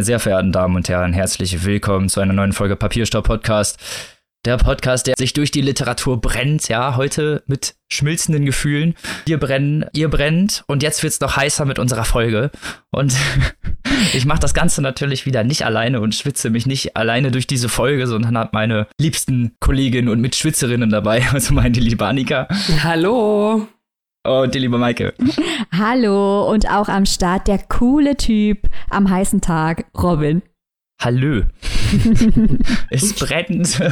Meine sehr verehrten Damen und Herren, herzlich willkommen zu einer neuen Folge Papierstau Podcast. Der Podcast, der sich durch die Literatur brennt, ja, heute mit schmilzenden Gefühlen. Wir brennen, ihr brennt und jetzt wird's noch heißer mit unserer Folge. Und ich mache das Ganze natürlich wieder nicht alleine und schwitze mich nicht alleine durch diese Folge, sondern habe meine liebsten Kolleginnen und Mitschwitzerinnen dabei, also meine liebe Annika. Hallo. Und die liebe Maike. Hallo und auch am Start der coole Typ am heißen Tag, Robin. Hallö. es brennt.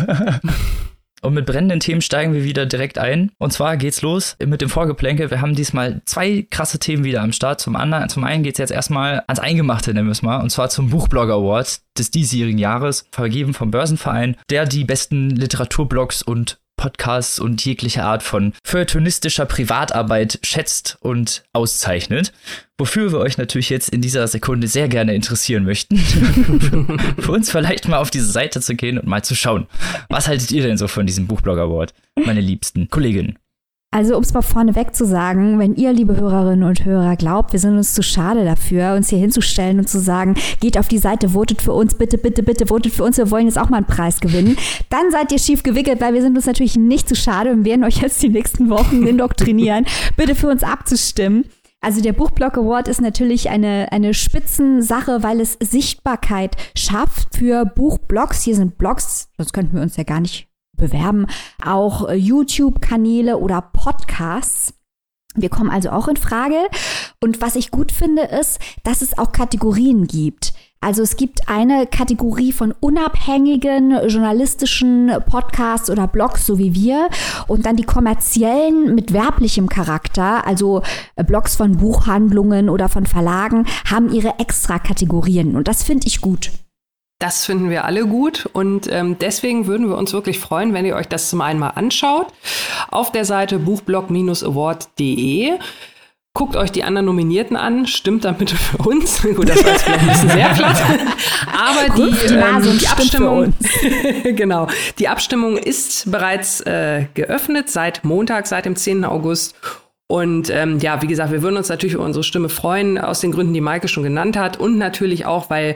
Und mit brennenden Themen steigen wir wieder direkt ein. Und zwar geht's los mit dem Vorgeplänkel. Wir haben diesmal zwei krasse Themen wieder am Start. Zum anderen, zum einen geht's jetzt erstmal ans Eingemachte, nennen wir es mal. Und zwar zum Buchblogger Award des diesjährigen Jahres, vergeben vom Börsenverein, der die besten Literaturblogs und Podcasts und jegliche Art von feuilletonistischer Privatarbeit schätzt und auszeichnet. Wofür wir euch natürlich jetzt in dieser Sekunde sehr gerne interessieren möchten. Für uns vielleicht mal auf diese Seite zu gehen und mal zu schauen. Was haltet ihr denn so von diesem Buchblog Award, meine liebsten Kolleginnen? Also, um es mal vorneweg zu sagen, wenn ihr, liebe Hörerinnen und Hörer, glaubt, wir sind uns zu schade dafür, uns hier hinzustellen und zu sagen, geht auf die Seite, votet für uns, bitte, bitte, bitte, votet für uns, wir wollen jetzt auch mal einen Preis gewinnen, dann seid ihr schief gewickelt, weil wir sind uns natürlich nicht zu schade und werden euch jetzt die nächsten Wochen indoktrinieren, bitte für uns abzustimmen. Also der Buchblock Award ist natürlich eine, eine Spitzensache, weil es Sichtbarkeit schafft für Buchblogs. Hier sind Blogs, das könnten wir uns ja gar nicht bewerben, auch äh, YouTube-Kanäle oder Podcasts. Wir kommen also auch in Frage. Und was ich gut finde, ist, dass es auch Kategorien gibt. Also es gibt eine Kategorie von unabhängigen journalistischen Podcasts oder Blogs, so wie wir, und dann die kommerziellen mit werblichem Charakter, also äh, Blogs von Buchhandlungen oder von Verlagen, haben ihre Extra-Kategorien. Und das finde ich gut. Das finden wir alle gut und ähm, deswegen würden wir uns wirklich freuen, wenn ihr euch das zum einen mal anschaut. Auf der Seite buchblog-award.de. Guckt euch die anderen Nominierten an, stimmt dann bitte für uns. Gut, das war jetzt vielleicht ein bisschen sehr platt. Aber die, ähm, die Abstimmung, genau, die Abstimmung ist bereits äh, geöffnet seit Montag, seit dem 10. August. Und ähm, ja, wie gesagt, wir würden uns natürlich über unsere Stimme freuen, aus den Gründen, die Maike schon genannt hat. Und natürlich auch, weil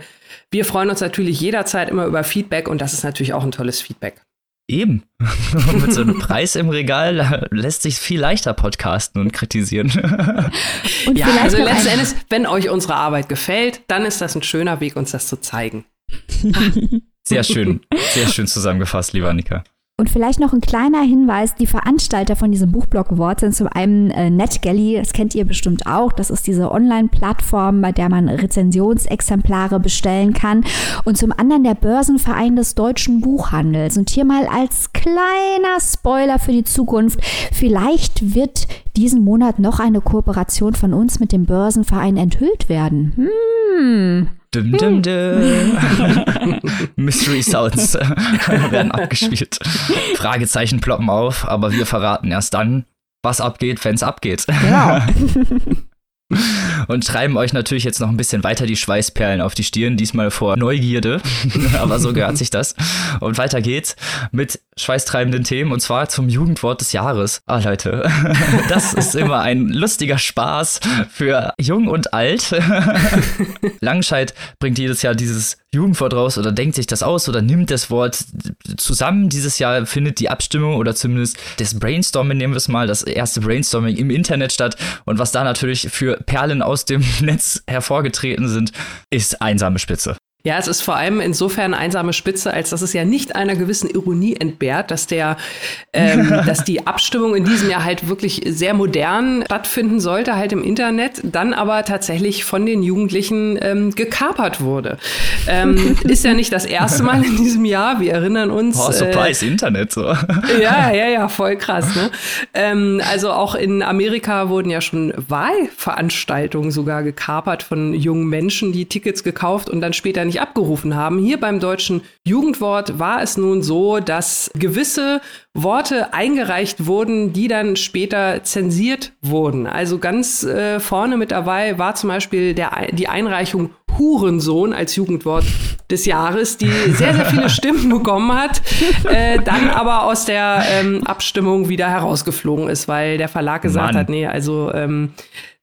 wir freuen uns natürlich jederzeit immer über Feedback und das ist natürlich auch ein tolles Feedback. Eben. Mit so einem Preis im Regal lässt sich viel leichter podcasten und kritisieren. und ja, also letzten Endes, wenn euch unsere Arbeit gefällt, dann ist das ein schöner Weg, uns das zu zeigen. Sehr schön, sehr schön zusammengefasst, lieber Annika. Und vielleicht noch ein kleiner Hinweis, die Veranstalter von diesem Buchblog Award sind zum einen äh, NetGalley, das kennt ihr bestimmt auch, das ist diese Online-Plattform, bei der man Rezensionsexemplare bestellen kann und zum anderen der Börsenverein des deutschen Buchhandels. Und hier mal als kleiner Spoiler für die Zukunft, vielleicht wird diesen Monat noch eine Kooperation von uns mit dem Börsenverein enthüllt werden. Hm. Dum, dum, dum. Mystery Sounds werden abgespielt. Fragezeichen ploppen auf, aber wir verraten erst dann, was abgeht, wenn es abgeht. Genau. und treiben euch natürlich jetzt noch ein bisschen weiter die Schweißperlen auf die Stirn, diesmal vor Neugierde, aber so gehört sich das. Und weiter geht's mit schweißtreibenden Themen und zwar zum Jugendwort des Jahres. Ah Leute, das ist immer ein lustiger Spaß für jung und alt. Langscheid bringt jedes Jahr dieses Jugendwort raus oder denkt sich das aus oder nimmt das Wort zusammen. Dieses Jahr findet die Abstimmung oder zumindest das Brainstorming, nehmen wir es mal, das erste Brainstorming im Internet statt. Und was da natürlich für Perlen aus dem Netz hervorgetreten sind, ist einsame Spitze. Ja, es ist vor allem insofern einsame Spitze, als dass es ja nicht einer gewissen Ironie entbehrt, dass der, ähm, dass die Abstimmung in diesem Jahr halt wirklich sehr modern stattfinden sollte, halt im Internet, dann aber tatsächlich von den Jugendlichen ähm, gekapert wurde. Ähm, ist ja nicht das erste Mal in diesem Jahr. Wir erinnern uns. Oh, Surprise, äh, Internet so. Ja, ja, ja, voll krass. Ne? Ähm, also auch in Amerika wurden ja schon Wahlveranstaltungen sogar gekapert von jungen Menschen, die Tickets gekauft und dann später nicht nicht abgerufen haben. Hier beim deutschen Jugendwort war es nun so, dass gewisse Worte eingereicht wurden, die dann später zensiert wurden. Also ganz äh, vorne mit dabei war zum Beispiel der, die Einreichung Hurensohn als Jugendwort des Jahres, die sehr, sehr viele Stimmen bekommen hat, äh, dann aber aus der ähm, Abstimmung wieder herausgeflogen ist, weil der Verlag gesagt Mann. hat, nee, also ähm,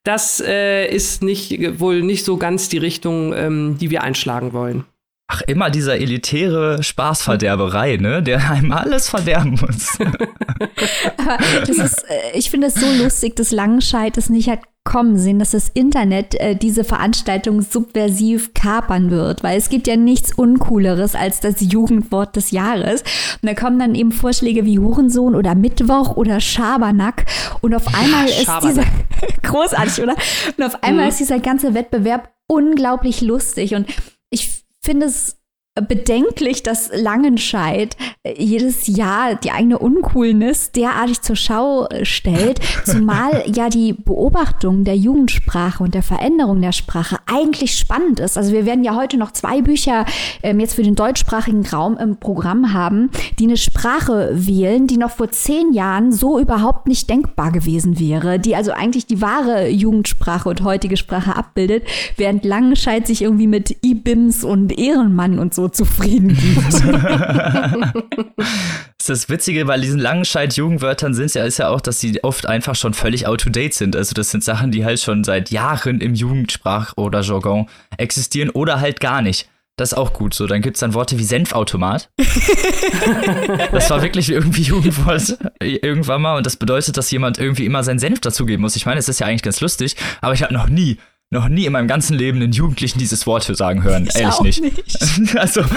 das äh, ist nicht, wohl nicht so ganz die Richtung, ähm, die wir einschlagen wollen. Ach, immer dieser elitäre Spaßverderberei, ne? Der einem alles verderben muss. Aber das ist, äh, ich finde es so lustig, dass Langenscheid es nicht hat kommen sehen, dass das Internet äh, diese Veranstaltung subversiv kapern wird, weil es gibt ja nichts Uncooleres als das Jugendwort des Jahres. Und da kommen dann eben Vorschläge wie Hurensohn oder Mittwoch oder Schabernack und auf einmal ist dieser großartig, oder? Und auf einmal mhm. ist dieser ganze Wettbewerb unglaublich lustig und ich finde es bedenklich, dass Langenscheid äh, jedes Jahr die eigene Uncoolness derartig zur Schau äh, stellt, zumal ja die Beobachtung der Jugendsprache und der Veränderung der Sprache eigentlich spannend ist. Also wir werden ja heute noch zwei Bücher ähm, jetzt für den deutschsprachigen Raum im Programm haben, die eine Sprache wählen, die noch vor zehn Jahren so überhaupt nicht denkbar gewesen wäre, die also eigentlich die wahre Jugendsprache und heutige Sprache abbildet, während Langenscheid sich irgendwie mit IBIMS und Ehrenmann und so zufrieden gibt. das ist das Witzige bei diesen langenscheid Jugendwörtern sind ja, ist ja auch, dass sie oft einfach schon völlig out-to-date sind. Also das sind Sachen, die halt schon seit Jahren im Jugendsprach- oder Jargon existieren oder halt gar nicht. Das ist auch gut so. Dann gibt es dann Worte wie Senfautomat. das war wirklich irgendwie Jugendwort irgendwann mal und das bedeutet, dass jemand irgendwie immer seinen Senf dazugeben muss. Ich meine, es ist ja eigentlich ganz lustig, aber ich habe noch nie noch nie in meinem ganzen Leben einen Jugendlichen dieses Wort sagen hören. Ich Ehrlich nicht. nicht. also.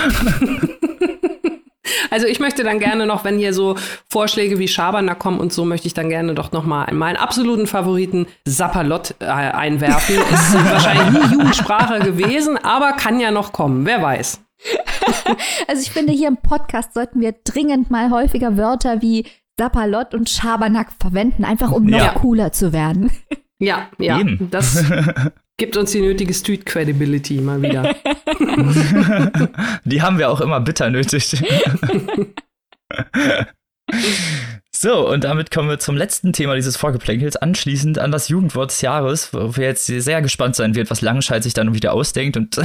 Also ich möchte dann gerne noch, wenn hier so Vorschläge wie Schabernack kommen und so, möchte ich dann gerne doch noch mal meinen absoluten Favoriten Sapperlot äh, einwerfen. Ist wahrscheinlich nie Jugendsprache gewesen, aber kann ja noch kommen. Wer weiß. Also ich finde, hier im Podcast sollten wir dringend mal häufiger Wörter wie Sapperlot und Schabernack verwenden, einfach um noch ja. cooler zu werden. Ja, ja. Eben. Das gibt uns die nötige Street Credibility mal wieder. die haben wir auch immer bitter nötig. So, und damit kommen wir zum letzten Thema dieses Vorgeplänkels, anschließend an das Jugendwort des Jahres, wo wir jetzt sehr gespannt sein wird, was Langenscheid sich dann wieder ausdenkt und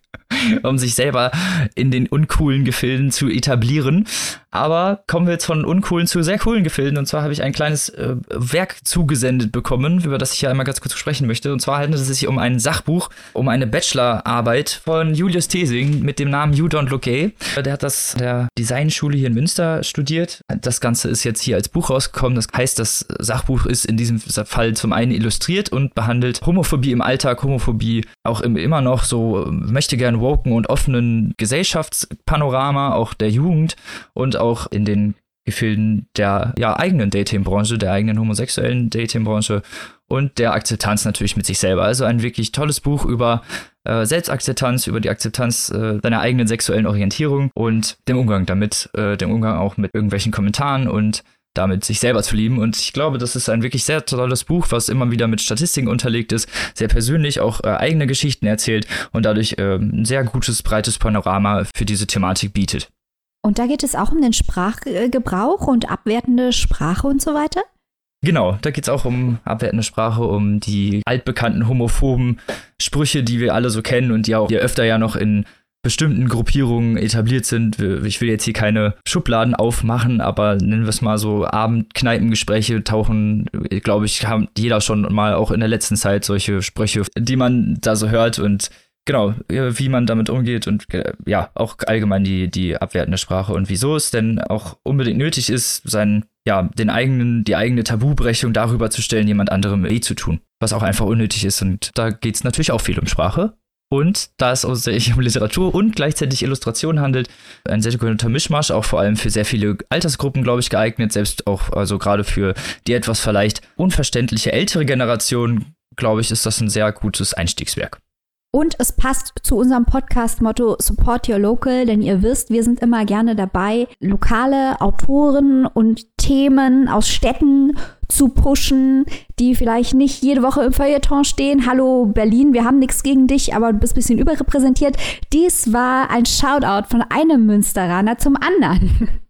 um sich selber in den uncoolen Gefilden zu etablieren. Aber kommen wir jetzt von uncoolen zu sehr coolen Gefilden. Und zwar habe ich ein kleines äh, Werk zugesendet bekommen, über das ich hier einmal ganz kurz sprechen möchte. Und zwar handelt es sich um ein Sachbuch, um eine Bachelorarbeit von Julius Thesing mit dem Namen You Don't Look Gay. Der hat das der Designschule hier in Münster studiert. Das Ganze ist jetzt hier als Buch rausgekommen. Das heißt, das Sachbuch ist in diesem Fall zum einen illustriert und behandelt Homophobie im Alltag, Homophobie auch im, immer noch so möchte gern woken und offenen Gesellschaftspanorama, auch der Jugend und auch in den Gefilden der ja, eigenen Dating-Branche, der eigenen homosexuellen Dating-Branche und der Akzeptanz natürlich mit sich selber. Also ein wirklich tolles Buch über äh, Selbstakzeptanz, über die Akzeptanz äh, deiner eigenen sexuellen Orientierung und dem Umgang damit, äh, dem Umgang auch mit irgendwelchen Kommentaren und damit sich selber zu lieben. Und ich glaube, das ist ein wirklich sehr tolles Buch, was immer wieder mit Statistiken unterlegt ist, sehr persönlich auch äh, eigene Geschichten erzählt und dadurch äh, ein sehr gutes, breites Panorama für diese Thematik bietet. Und da geht es auch um den Sprachgebrauch und abwertende Sprache und so weiter? Genau, da geht es auch um abwertende Sprache, um die altbekannten homophoben Sprüche, die wir alle so kennen und die auch hier öfter ja noch in bestimmten Gruppierungen etabliert sind. Ich will jetzt hier keine Schubladen aufmachen, aber nennen wir es mal so Abendkneipengespräche tauchen, glaube ich, haben jeder schon mal auch in der letzten Zeit solche Sprüche, die man da so hört und genau, wie man damit umgeht und ja, auch allgemein die, die abwertende Sprache und wieso es denn auch unbedingt nötig ist, seinen, ja, den eigenen, die eigene Tabubrechung darüber zu stellen, jemand anderem weh zu tun. Was auch einfach unnötig ist. Und da geht es natürlich auch viel um Sprache. Und da es sich um Literatur und gleichzeitig Illustration handelt, ein sehr guter Mischmasch, auch vor allem für sehr viele Altersgruppen, glaube ich, geeignet, selbst auch, also gerade für die etwas vielleicht unverständliche ältere Generation, glaube ich, ist das ein sehr gutes Einstiegswerk. Und es passt zu unserem Podcast-Motto Support Your Local, denn ihr wisst, wir sind immer gerne dabei, lokale Autoren und Themen aus Städten zu pushen, die vielleicht nicht jede Woche im Feuilleton stehen. Hallo Berlin, wir haben nichts gegen dich, aber du bist ein bisschen überrepräsentiert. Dies war ein Shoutout von einem Münsteraner zum anderen.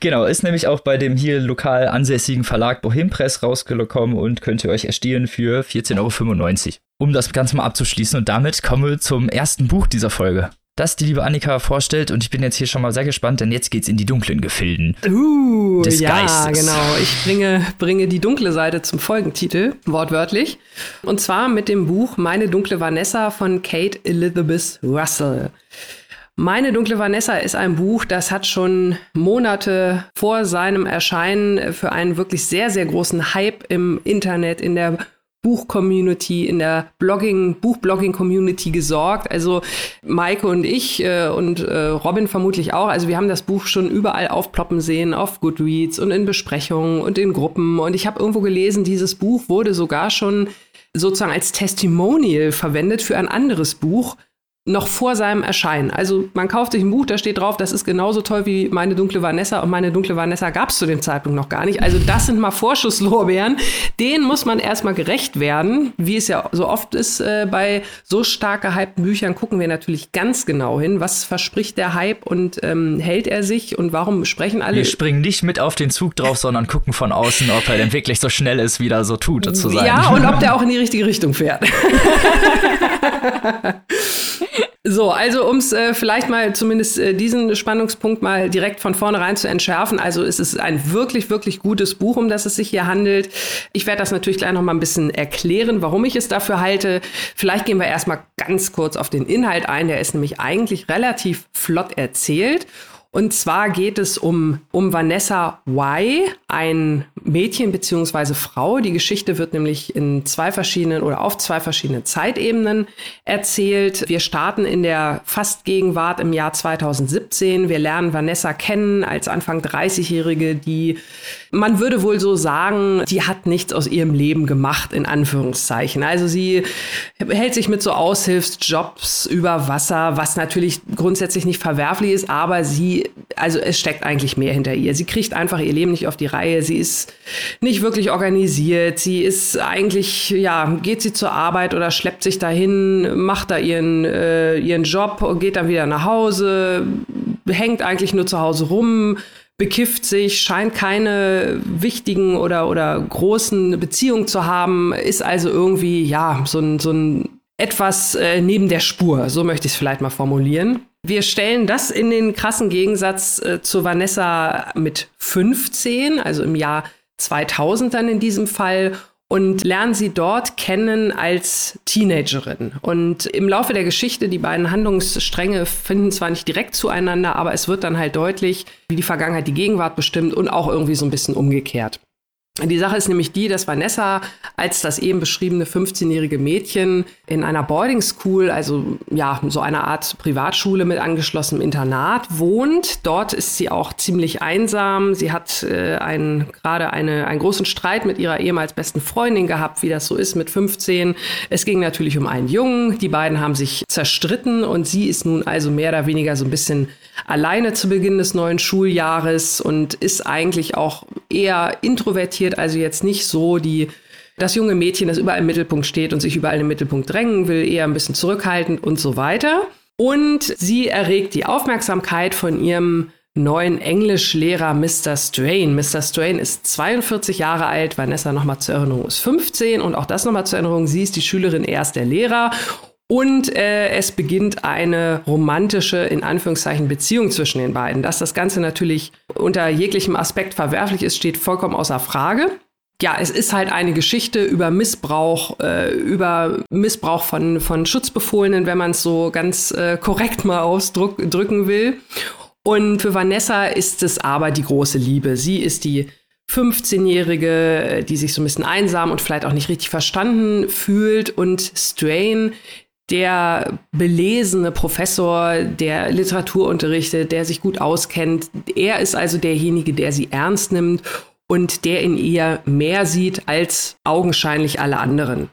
Genau, ist nämlich auch bei dem hier lokal ansässigen Verlag Bohempress rausgekommen und könnt ihr euch erstehen für 14,95 Euro. Um das Ganze mal abzuschließen und damit kommen wir zum ersten Buch dieser Folge. das die liebe Annika vorstellt. Und ich bin jetzt hier schon mal sehr gespannt, denn jetzt geht's in die dunklen Gefilden. Uh, des ja, Geistes. genau. Ich bringe, bringe die dunkle Seite zum Folgentitel, wortwörtlich. Und zwar mit dem Buch Meine dunkle Vanessa von Kate Elizabeth Russell. Meine dunkle Vanessa ist ein Buch, das hat schon Monate vor seinem Erscheinen für einen wirklich sehr, sehr großen Hype im Internet, in der Buch-Community, in der Blogging, Buchblogging-Community gesorgt. Also Maike und ich äh, und äh, Robin vermutlich auch. Also wir haben das Buch schon überall aufploppen sehen, auf Goodreads und in Besprechungen und in Gruppen. Und ich habe irgendwo gelesen, dieses Buch wurde sogar schon sozusagen als Testimonial verwendet für ein anderes Buch, noch vor seinem Erscheinen. Also man kauft sich ein Buch, da steht drauf, das ist genauso toll wie meine dunkle Vanessa und meine dunkle Vanessa gab es zu dem Zeitpunkt noch gar nicht. Also das sind mal Vorschusslorbeeren. Denen muss man erstmal gerecht werden. Wie es ja so oft ist äh, bei so stark gehypten Büchern, gucken wir natürlich ganz genau hin, was verspricht der Hype und ähm, hält er sich und warum sprechen alle. Wir springen nicht mit auf den Zug drauf, sondern gucken von außen, ob er denn wirklich so schnell ist, wie er so tut, zu sein. Ja, und ob der auch in die richtige Richtung fährt. So, also um es äh, vielleicht mal zumindest äh, diesen Spannungspunkt mal direkt von vornherein zu entschärfen. Also es ist ein wirklich, wirklich gutes Buch, um das es sich hier handelt. Ich werde das natürlich gleich noch mal ein bisschen erklären, warum ich es dafür halte. Vielleicht gehen wir erstmal ganz kurz auf den Inhalt ein. Der ist nämlich eigentlich relativ flott erzählt. Und zwar geht es um, um Vanessa Y, ein Mädchen beziehungsweise Frau. Die Geschichte wird nämlich in zwei verschiedenen oder auf zwei verschiedenen Zeitebenen erzählt. Wir starten in der Fastgegenwart im Jahr 2017. Wir lernen Vanessa kennen als Anfang 30-Jährige, die, man würde wohl so sagen, die hat nichts aus ihrem Leben gemacht, in Anführungszeichen. Also sie hält sich mit so Aushilfsjobs über Wasser, was natürlich grundsätzlich nicht verwerflich ist, aber sie also es steckt eigentlich mehr hinter ihr. Sie kriegt einfach ihr Leben nicht auf die Reihe. Sie ist nicht wirklich organisiert. Sie ist eigentlich, ja, geht sie zur Arbeit oder schleppt sich dahin, macht da ihren, äh, ihren Job und geht dann wieder nach Hause, hängt eigentlich nur zu Hause rum, bekifft sich, scheint keine wichtigen oder, oder großen Beziehungen zu haben, ist also irgendwie, ja, so ein, so ein etwas äh, neben der Spur, so möchte ich es vielleicht mal formulieren. Wir stellen das in den krassen Gegensatz äh, zu Vanessa mit 15, also im Jahr 2000 dann in diesem Fall und lernen sie dort kennen als Teenagerin. Und im Laufe der Geschichte, die beiden Handlungsstränge finden zwar nicht direkt zueinander, aber es wird dann halt deutlich, wie die Vergangenheit die Gegenwart bestimmt und auch irgendwie so ein bisschen umgekehrt. Die Sache ist nämlich die, dass Vanessa als das eben beschriebene 15-jährige Mädchen in einer Boarding School, also ja, so einer Art Privatschule mit angeschlossenem Internat wohnt. Dort ist sie auch ziemlich einsam. Sie hat äh, einen, gerade eine, einen großen Streit mit ihrer ehemals besten Freundin gehabt, wie das so ist mit 15. Es ging natürlich um einen Jungen. Die beiden haben sich zerstritten und sie ist nun also mehr oder weniger so ein bisschen alleine zu Beginn des neuen Schuljahres und ist eigentlich auch eher introvertiert, also jetzt nicht so die das junge Mädchen, das überall im Mittelpunkt steht und sich überall im Mittelpunkt drängen will, eher ein bisschen zurückhaltend und so weiter. Und sie erregt die Aufmerksamkeit von ihrem neuen Englischlehrer Mr. Strain. Mr. Strain ist 42 Jahre alt, Vanessa nochmal zur Erinnerung ist 15 und auch das nochmal zur Erinnerung, sie ist die Schülerin, er ist der Lehrer und äh, es beginnt eine romantische, in Anführungszeichen, Beziehung zwischen den beiden. Dass das Ganze natürlich unter jeglichem Aspekt verwerflich ist, steht vollkommen außer Frage. Ja, es ist halt eine Geschichte über Missbrauch, äh, über Missbrauch von, von Schutzbefohlenen, wenn man es so ganz äh, korrekt mal ausdrücken will. Und für Vanessa ist es aber die große Liebe. Sie ist die 15-Jährige, die sich so ein bisschen einsam und vielleicht auch nicht richtig verstanden fühlt. Und Strain der belesene Professor, der Literatur unterrichtet, der sich gut auskennt. Er ist also derjenige, der sie ernst nimmt und der in ihr mehr sieht als augenscheinlich alle anderen.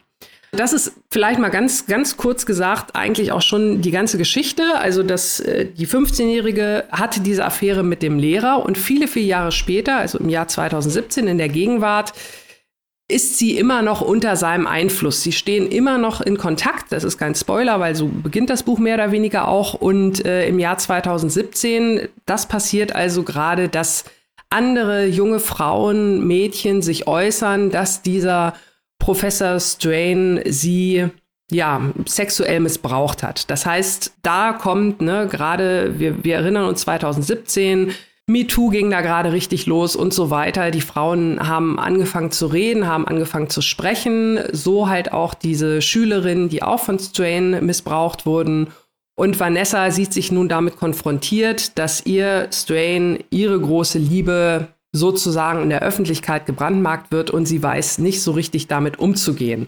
Das ist vielleicht mal ganz, ganz kurz gesagt eigentlich auch schon die ganze Geschichte. Also, dass äh, die 15-Jährige hatte diese Affäre mit dem Lehrer und viele, viele Jahre später, also im Jahr 2017 in der Gegenwart, ist sie immer noch unter seinem Einfluss. Sie stehen immer noch in Kontakt. Das ist kein Spoiler, weil so beginnt das Buch mehr oder weniger auch. Und äh, im Jahr 2017, das passiert also gerade, dass andere junge Frauen, Mädchen sich äußern, dass dieser Professor Strain sie ja, sexuell missbraucht hat. Das heißt, da kommt, ne, gerade, wir, wir erinnern uns 2017, MeToo ging da gerade richtig los und so weiter. Die Frauen haben angefangen zu reden, haben angefangen zu sprechen. So halt auch diese Schülerinnen, die auch von Strain missbraucht wurden. Und Vanessa sieht sich nun damit konfrontiert, dass ihr Strain ihre große Liebe sozusagen in der Öffentlichkeit gebrandmarkt wird und sie weiß nicht so richtig damit umzugehen.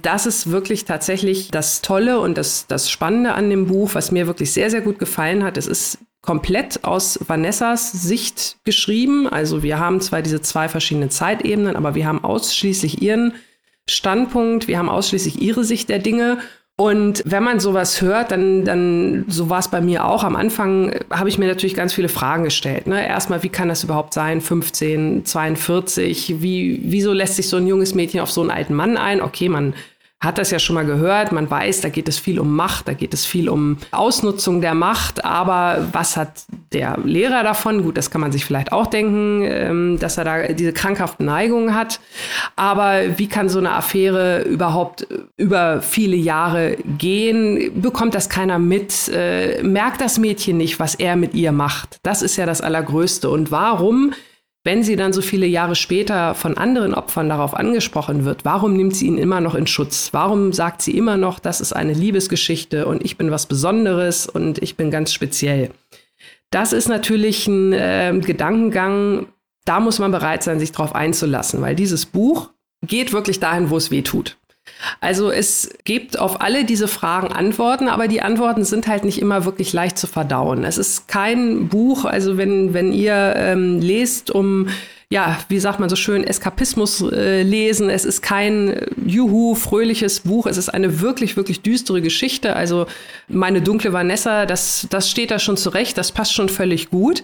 Das ist wirklich tatsächlich das Tolle und das, das Spannende an dem Buch, was mir wirklich sehr, sehr gut gefallen hat. Es ist komplett aus Vanessas Sicht geschrieben. Also wir haben zwar diese zwei verschiedenen Zeitebenen, aber wir haben ausschließlich ihren Standpunkt, wir haben ausschließlich ihre Sicht der Dinge. Und wenn man sowas hört, dann, dann so war es bei mir auch. Am Anfang habe ich mir natürlich ganz viele Fragen gestellt. Ne? Erstmal, wie kann das überhaupt sein? 15, 42, wie, wieso lässt sich so ein junges Mädchen auf so einen alten Mann ein? Okay, man hat das ja schon mal gehört. Man weiß, da geht es viel um Macht, da geht es viel um Ausnutzung der Macht. Aber was hat der Lehrer davon? Gut, das kann man sich vielleicht auch denken, ähm, dass er da diese krankhaften Neigungen hat. Aber wie kann so eine Affäre überhaupt über viele Jahre gehen? Bekommt das keiner mit? Äh, merkt das Mädchen nicht, was er mit ihr macht? Das ist ja das Allergrößte. Und warum wenn sie dann so viele Jahre später von anderen Opfern darauf angesprochen wird, warum nimmt sie ihn immer noch in Schutz? Warum sagt sie immer noch, das ist eine Liebesgeschichte und ich bin was Besonderes und ich bin ganz speziell? Das ist natürlich ein äh, Gedankengang, da muss man bereit sein, sich darauf einzulassen, weil dieses Buch geht wirklich dahin, wo es weh tut. Also es gibt auf alle diese Fragen Antworten, aber die Antworten sind halt nicht immer wirklich leicht zu verdauen. Es ist kein Buch, also wenn, wenn ihr ähm, lest, um ja, wie sagt man so schön, Eskapismus äh, lesen. Es ist kein äh, juhu, fröhliches Buch. Es ist eine wirklich, wirklich düstere Geschichte. Also meine dunkle Vanessa, das, das steht da schon zurecht. Das passt schon völlig gut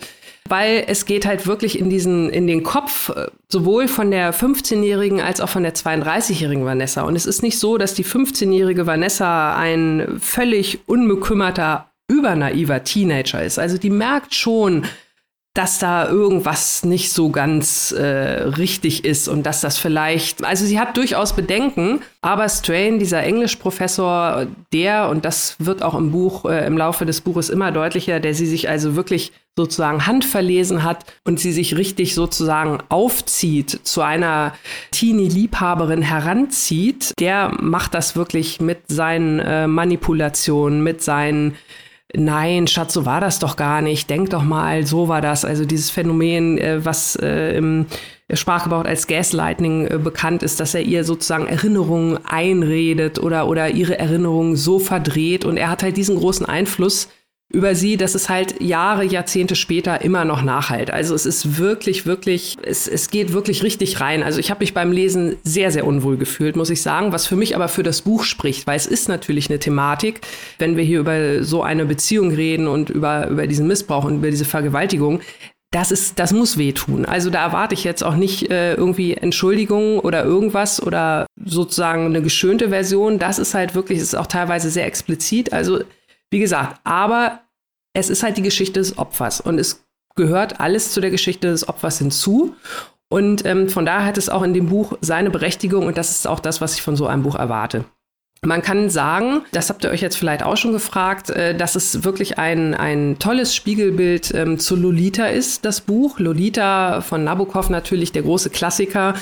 weil es geht halt wirklich in diesen, in den Kopf, äh, sowohl von der 15-jährigen als auch von der 32-jährigen Vanessa. Und es ist nicht so, dass die 15-jährige Vanessa ein völlig unbekümmerter, übernaiver Teenager ist. Also die merkt schon, dass da irgendwas nicht so ganz äh, richtig ist und dass das vielleicht, also sie hat durchaus Bedenken, aber Strain, dieser Englischprofessor, der, und das wird auch im Buch, äh, im Laufe des Buches immer deutlicher, der sie sich also wirklich sozusagen handverlesen hat und sie sich richtig sozusagen aufzieht, zu einer Teenie-Liebhaberin heranzieht, der macht das wirklich mit seinen äh, Manipulationen, mit seinen nein, Schatz, so war das doch gar nicht, denk doch mal, so war das. Also dieses Phänomen, äh, was äh, im Sprachgebrauch als Gaslighting äh, bekannt ist, dass er ihr sozusagen Erinnerungen einredet oder, oder ihre Erinnerungen so verdreht. Und er hat halt diesen großen Einfluss über sie, dass es halt Jahre, Jahrzehnte später immer noch nachhalt. Also es ist wirklich, wirklich, es, es geht wirklich richtig rein. Also ich habe mich beim Lesen sehr, sehr unwohl gefühlt, muss ich sagen, was für mich aber für das Buch spricht, weil es ist natürlich eine Thematik, wenn wir hier über so eine Beziehung reden und über, über diesen Missbrauch und über diese Vergewaltigung, das ist, das muss wehtun. Also da erwarte ich jetzt auch nicht äh, irgendwie Entschuldigung oder irgendwas oder sozusagen eine geschönte Version. Das ist halt wirklich, ist auch teilweise sehr explizit. Also wie gesagt, aber es ist halt die Geschichte des Opfers und es gehört alles zu der Geschichte des Opfers hinzu. Und ähm, von daher hat es auch in dem Buch seine Berechtigung und das ist auch das, was ich von so einem Buch erwarte. Man kann sagen, das habt ihr euch jetzt vielleicht auch schon gefragt, äh, dass es wirklich ein, ein tolles Spiegelbild ähm, zu Lolita ist, das Buch. Lolita von Nabokov natürlich, der große Klassiker,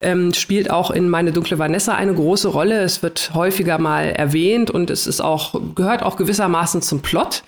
ähm, spielt auch in Meine dunkle Vanessa eine große Rolle. Es wird häufiger mal erwähnt und es ist auch, gehört auch gewissermaßen zum Plot.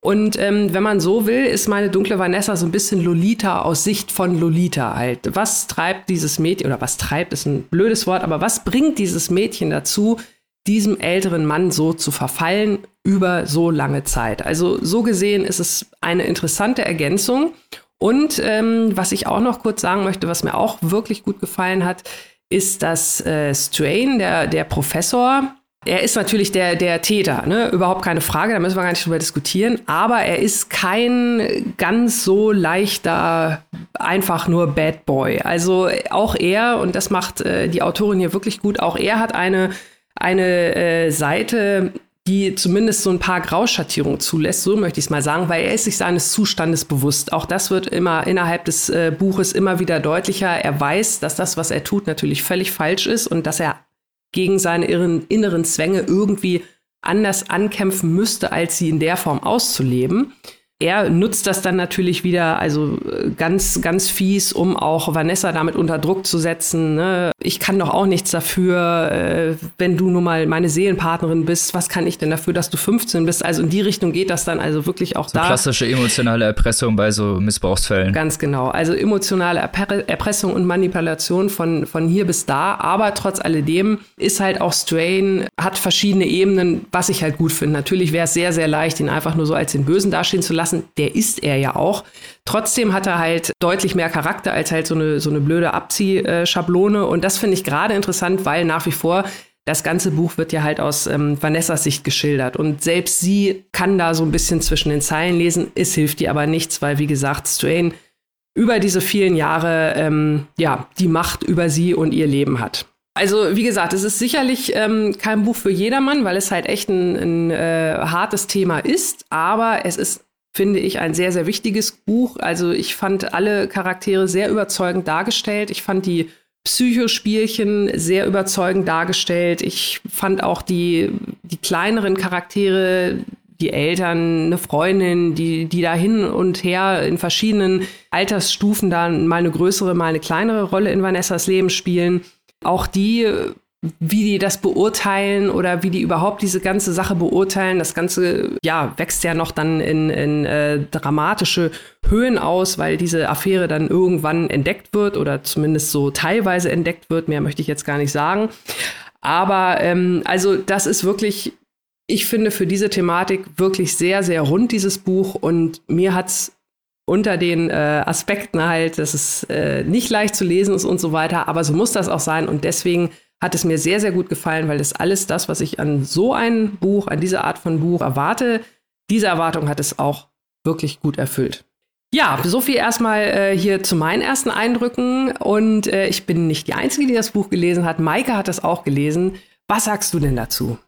Und ähm, wenn man so will, ist meine dunkle Vanessa so ein bisschen Lolita aus Sicht von Lolita halt. Was treibt dieses Mädchen, oder was treibt, ist ein blödes Wort, aber was bringt dieses Mädchen dazu, diesem älteren Mann so zu verfallen über so lange Zeit? Also so gesehen ist es eine interessante Ergänzung. Und ähm, was ich auch noch kurz sagen möchte, was mir auch wirklich gut gefallen hat, ist, dass äh, Strain, der, der Professor, er ist natürlich der, der Täter, ne? überhaupt keine Frage, da müssen wir gar nicht drüber diskutieren, aber er ist kein ganz so leichter, einfach nur Bad Boy. Also auch er, und das macht äh, die Autorin hier wirklich gut, auch er hat eine, eine äh, Seite, die zumindest so ein paar Grauschattierungen zulässt, so möchte ich es mal sagen, weil er ist sich seines Zustandes bewusst. Auch das wird immer innerhalb des äh, Buches immer wieder deutlicher. Er weiß, dass das, was er tut, natürlich völlig falsch ist und dass er gegen seine inneren Zwänge irgendwie anders ankämpfen müsste, als sie in der Form auszuleben er nutzt das dann natürlich wieder, also äh, ganz, ganz fies, um auch Vanessa damit unter Druck zu setzen. Ne? Ich kann doch auch nichts dafür, äh, wenn du nun mal meine Seelenpartnerin bist. Was kann ich denn dafür, dass du 15 bist? Also in die Richtung geht das dann also wirklich auch so da. Klassische emotionale Erpressung bei so Missbrauchsfällen. Ganz genau. Also emotionale Erpre Erpressung und Manipulation von, von hier bis da. Aber trotz alledem ist halt auch Strain, hat verschiedene Ebenen, was ich halt gut finde. Natürlich wäre es sehr, sehr leicht, ihn einfach nur so als den Bösen dastehen zu lassen lassen. Der ist er ja auch. Trotzdem hat er halt deutlich mehr Charakter als halt so eine, so eine blöde Abziehschablone. Und das finde ich gerade interessant, weil nach wie vor das ganze Buch wird ja halt aus ähm, Vanessas Sicht geschildert. Und selbst sie kann da so ein bisschen zwischen den Zeilen lesen. Es hilft ihr aber nichts, weil, wie gesagt, Strain über diese vielen Jahre ähm, ja die Macht über sie und ihr Leben hat. Also wie gesagt, es ist sicherlich ähm, kein Buch für jedermann, weil es halt echt ein, ein äh, hartes Thema ist, aber es ist finde ich, ein sehr, sehr wichtiges Buch. Also ich fand alle Charaktere sehr überzeugend dargestellt. Ich fand die Psychospielchen sehr überzeugend dargestellt. Ich fand auch die, die kleineren Charaktere, die Eltern, eine Freundin, die, die da hin und her in verschiedenen Altersstufen da mal eine größere, mal eine kleinere Rolle in Vanessas Leben spielen. Auch die wie die das beurteilen oder wie die überhaupt diese ganze Sache beurteilen. Das Ganze ja, wächst ja noch dann in, in äh, dramatische Höhen aus, weil diese Affäre dann irgendwann entdeckt wird oder zumindest so teilweise entdeckt wird. Mehr möchte ich jetzt gar nicht sagen. Aber ähm, also das ist wirklich, ich finde für diese Thematik wirklich sehr, sehr rund, dieses Buch. Und mir hat's unter den äh, Aspekten halt, dass es äh, nicht leicht zu lesen ist und so weiter. Aber so muss das auch sein. Und deswegen hat es mir sehr, sehr gut gefallen, weil es alles das, was ich an so ein Buch, an diese Art von Buch erwarte, diese Erwartung hat es auch wirklich gut erfüllt. Ja, so viel erstmal äh, hier zu meinen ersten Eindrücken. Und äh, ich bin nicht die Einzige, die das Buch gelesen hat. Maike hat es auch gelesen. Was sagst du denn dazu?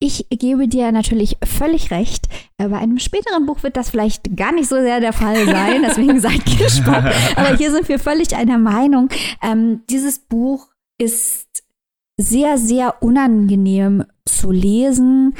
Ich gebe dir natürlich völlig recht. Äh, bei einem späteren Buch wird das vielleicht gar nicht so sehr der Fall sein. Deswegen seid gespannt. Aber hier sind wir völlig einer Meinung. Ähm, dieses Buch ist sehr, sehr unangenehm zu lesen,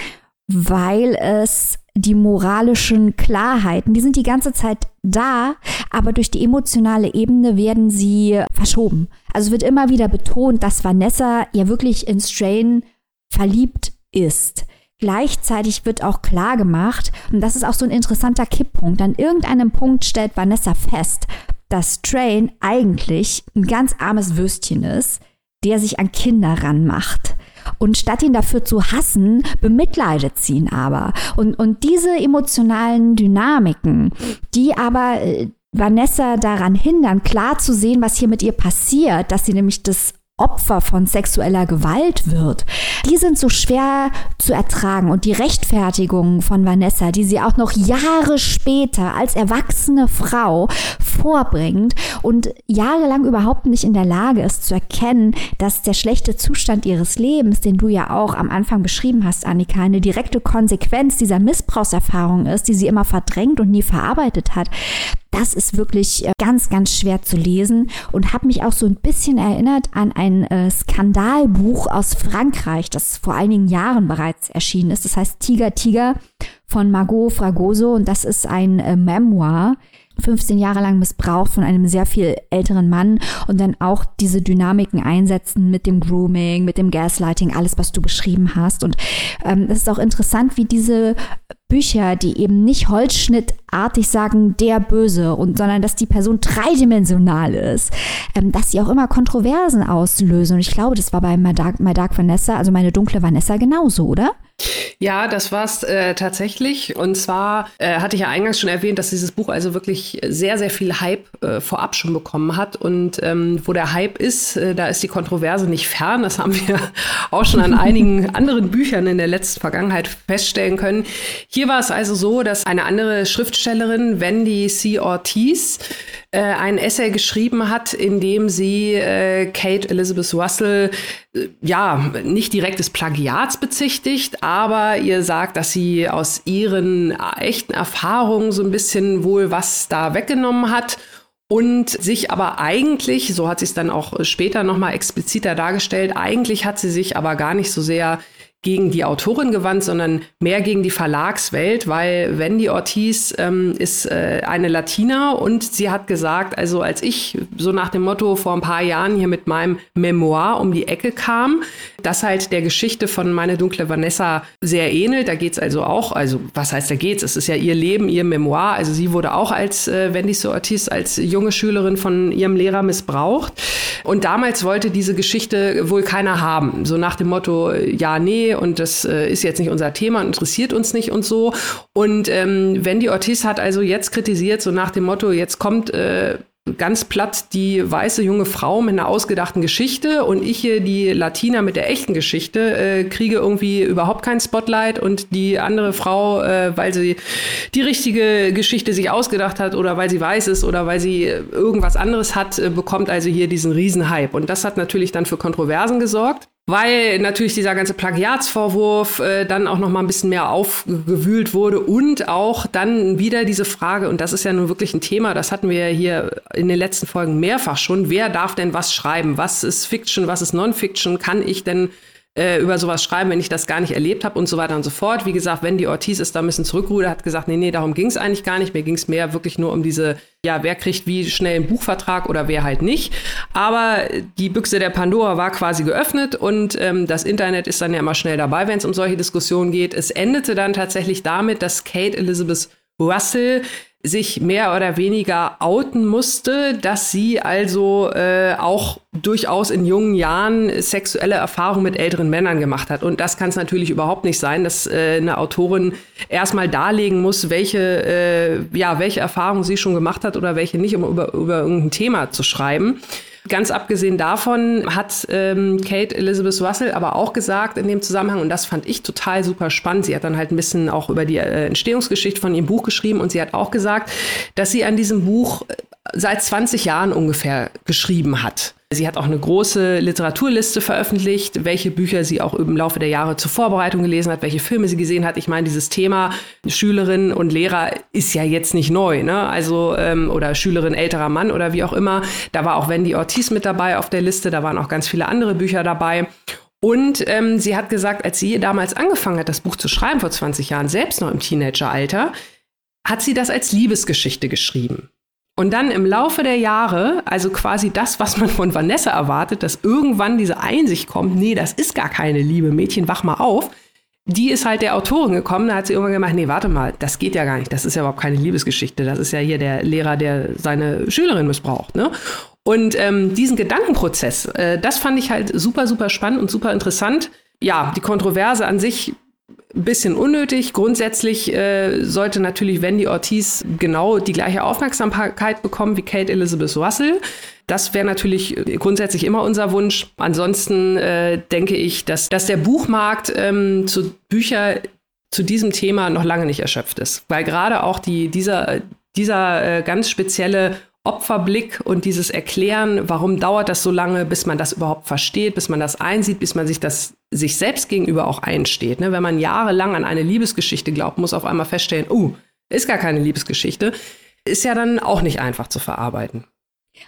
weil es die moralischen Klarheiten, die sind die ganze Zeit da, aber durch die emotionale Ebene werden sie verschoben. Also wird immer wieder betont, dass Vanessa ja wirklich in Strain verliebt ist. Gleichzeitig wird auch klar gemacht, und das ist auch so ein interessanter Kipppunkt, an irgendeinem Punkt stellt Vanessa fest, dass Strain eigentlich ein ganz armes Würstchen ist, der sich an Kinder ranmacht. Und statt ihn dafür zu hassen, bemitleidet sie ihn aber. Und, und diese emotionalen Dynamiken, die aber äh, Vanessa daran hindern, klar zu sehen, was hier mit ihr passiert, dass sie nämlich das Opfer von sexueller Gewalt wird, die sind so schwer zu ertragen. Und die Rechtfertigung von Vanessa, die sie auch noch Jahre später als erwachsene Frau vorbringt und jahrelang überhaupt nicht in der Lage ist zu erkennen, dass der schlechte Zustand ihres Lebens, den du ja auch am Anfang beschrieben hast, Annika, eine direkte Konsequenz dieser Missbrauchserfahrung ist, die sie immer verdrängt und nie verarbeitet hat, das ist wirklich äh, ganz, ganz schwer zu lesen und habe mich auch so ein bisschen erinnert an ein äh, Skandalbuch aus Frankreich, das vor einigen Jahren bereits erschienen ist. Das heißt Tiger Tiger von Margot Fragoso und das ist ein äh, Memoir 15 Jahre lang missbraucht von einem sehr viel älteren Mann und dann auch diese Dynamiken einsetzen mit dem Grooming, mit dem Gaslighting, alles, was du beschrieben hast. Und ähm, es ist auch interessant, wie diese Bücher, die eben nicht holzschnittartig sagen, der Böse, und, sondern dass die Person dreidimensional ist, ähm, dass sie auch immer Kontroversen auslösen. Und ich glaube, das war bei My Dark, My Dark Vanessa, also meine dunkle Vanessa genauso, oder? Ja, das war's äh, tatsächlich. Und zwar äh, hatte ich ja eingangs schon erwähnt, dass dieses Buch also wirklich sehr, sehr viel Hype äh, vorab schon bekommen hat. Und ähm, wo der Hype ist, äh, da ist die Kontroverse nicht fern. Das haben wir auch schon an einigen anderen Büchern in der letzten Vergangenheit feststellen können. Hier war es also so, dass eine andere Schriftstellerin, Wendy C. Ortiz, äh, ein Essay geschrieben hat, in dem sie äh, Kate Elizabeth Russell äh, ja nicht direkt des Plagiats bezichtigt, aber ihr sagt, dass sie aus ihren echten Erfahrungen so ein bisschen wohl was da weggenommen hat und sich aber eigentlich, so hat sie es dann auch später nochmal expliziter dargestellt, eigentlich hat sie sich aber gar nicht so sehr gegen die Autorin gewandt, sondern mehr gegen die Verlagswelt, weil Wendy Ortiz ähm, ist äh, eine Latina und sie hat gesagt, also als ich so nach dem Motto vor ein paar Jahren hier mit meinem Memoir um die Ecke kam, das halt der Geschichte von Meine dunkle Vanessa sehr ähnelt. Da geht's also auch, also was heißt da geht's? Es ist ja ihr Leben, ihr Memoir. Also sie wurde auch als äh, Wendy so Ortiz als junge Schülerin von ihrem Lehrer missbraucht. Und damals wollte diese Geschichte wohl keiner haben. So nach dem Motto, ja, nee, und das äh, ist jetzt nicht unser Thema und interessiert uns nicht und so. Und ähm, Wendy Ortiz hat also jetzt kritisiert, so nach dem Motto, jetzt kommt äh, ganz platt die weiße junge Frau mit einer ausgedachten Geschichte und ich hier die Latina mit der echten Geschichte äh, kriege irgendwie überhaupt kein Spotlight und die andere Frau, äh, weil sie die richtige Geschichte sich ausgedacht hat oder weil sie weiß ist oder weil sie irgendwas anderes hat, äh, bekommt also hier diesen Riesenhype. Und das hat natürlich dann für Kontroversen gesorgt weil natürlich dieser ganze Plagiatsvorwurf äh, dann auch noch mal ein bisschen mehr aufgewühlt wurde und auch dann wieder diese Frage und das ist ja nun wirklich ein Thema, das hatten wir ja hier in den letzten Folgen mehrfach schon, wer darf denn was schreiben? Was ist Fiction, was ist Non-Fiction? Kann ich denn äh, über sowas schreiben, wenn ich das gar nicht erlebt habe und so weiter und so fort. Wie gesagt, wenn die Ortiz ist da ein bisschen zurückrudert, hat gesagt, nee, nee, darum ging es eigentlich gar nicht. Mir ging es mehr wirklich nur um diese, ja, wer kriegt wie schnell einen Buchvertrag oder wer halt nicht. Aber die Büchse der Pandora war quasi geöffnet und ähm, das Internet ist dann ja immer schnell dabei, wenn es um solche Diskussionen geht. Es endete dann tatsächlich damit, dass Kate Elizabeth Russell sich mehr oder weniger outen musste, dass sie also äh, auch durchaus in jungen Jahren sexuelle Erfahrungen mit älteren Männern gemacht hat. Und das kann es natürlich überhaupt nicht sein, dass äh, eine Autorin erstmal darlegen muss, welche, äh, ja, welche Erfahrungen sie schon gemacht hat oder welche nicht, um über, über irgendein Thema zu schreiben. Ganz abgesehen davon hat ähm, Kate Elizabeth Russell aber auch gesagt in dem Zusammenhang, und das fand ich total super spannend, sie hat dann halt ein bisschen auch über die äh, Entstehungsgeschichte von ihrem Buch geschrieben und sie hat auch gesagt, dass sie an diesem Buch äh, seit 20 Jahren ungefähr geschrieben hat. Sie hat auch eine große Literaturliste veröffentlicht, welche Bücher sie auch im Laufe der Jahre zur Vorbereitung gelesen hat, welche Filme sie gesehen hat. Ich meine, dieses Thema Schülerin und Lehrer ist ja jetzt nicht neu, ne? Also ähm, oder Schülerin älterer Mann oder wie auch immer. Da war auch Wendy Ortiz mit dabei auf der Liste. Da waren auch ganz viele andere Bücher dabei. Und ähm, sie hat gesagt, als sie damals angefangen hat, das Buch zu schreiben vor 20 Jahren, selbst noch im Teenageralter, hat sie das als Liebesgeschichte geschrieben. Und dann im Laufe der Jahre, also quasi das, was man von Vanessa erwartet, dass irgendwann diese Einsicht kommt, nee, das ist gar keine Liebe, Mädchen, wach mal auf. Die ist halt der Autorin gekommen, da hat sie irgendwann gemacht, nee, warte mal, das geht ja gar nicht, das ist ja überhaupt keine Liebesgeschichte, das ist ja hier der Lehrer, der seine Schülerin missbraucht, ne? Und ähm, diesen Gedankenprozess, äh, das fand ich halt super, super spannend und super interessant. Ja, die Kontroverse an sich bisschen unnötig. Grundsätzlich äh, sollte natürlich Wendy Ortiz genau die gleiche Aufmerksamkeit bekommen wie Kate Elizabeth Russell. Das wäre natürlich grundsätzlich immer unser Wunsch. Ansonsten äh, denke ich, dass, dass der Buchmarkt ähm, zu Bücher zu diesem Thema noch lange nicht erschöpft ist. Weil gerade auch die, dieser, dieser äh, ganz spezielle Opferblick und dieses Erklären, warum dauert das so lange, bis man das überhaupt versteht, bis man das einsieht, bis man sich das sich selbst gegenüber auch einsteht. Ne? Wenn man jahrelang an eine Liebesgeschichte glaubt, muss auf einmal feststellen, uh, ist gar keine Liebesgeschichte, ist ja dann auch nicht einfach zu verarbeiten.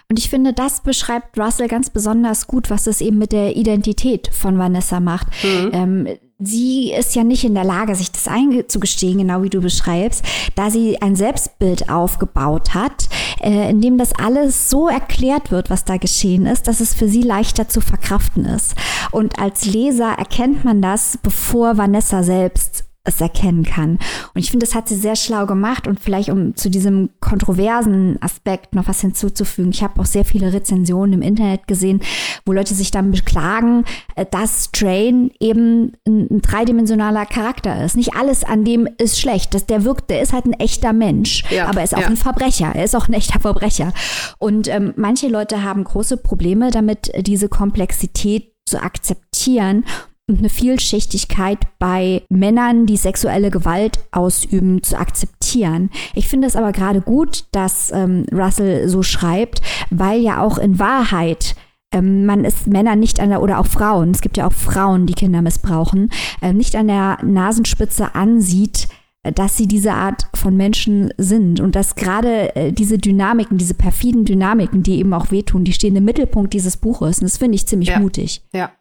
Und ich finde, das beschreibt Russell ganz besonders gut, was es eben mit der Identität von Vanessa macht. Mhm. Ähm, sie ist ja nicht in der Lage, sich das einzugestehen, genau wie du beschreibst, da sie ein Selbstbild aufgebaut hat, äh, in dem das alles so erklärt wird, was da geschehen ist, dass es für sie leichter zu verkraften ist. Und als Leser erkennt man das, bevor Vanessa selbst es erkennen kann. Und ich finde, das hat sie sehr schlau gemacht und vielleicht um zu diesem kontroversen Aspekt noch was hinzuzufügen. Ich habe auch sehr viele Rezensionen im Internet gesehen, wo Leute sich dann beklagen, äh, dass Train eben ein, ein dreidimensionaler Charakter ist. Nicht alles an dem ist schlecht. Das, der wirkt, der ist halt ein echter Mensch, ja, aber er ist auch ja. ein Verbrecher. Er ist auch ein echter Verbrecher. Und ähm, manche Leute haben große Probleme damit, diese Komplexität zu akzeptieren und eine Vielschichtigkeit bei Männern, die sexuelle Gewalt ausüben, zu akzeptieren. Ich finde es aber gerade gut, dass ähm, Russell so schreibt, weil ja auch in Wahrheit ähm, man ist Männer nicht an der, oder auch Frauen, es gibt ja auch Frauen, die Kinder missbrauchen, äh, nicht an der Nasenspitze ansieht, dass sie diese Art von Menschen sind und dass gerade äh, diese Dynamiken, diese perfiden Dynamiken, die eben auch wehtun, die stehen im Mittelpunkt dieses Buches. Und das finde ich ziemlich Ja. mutig. Ja,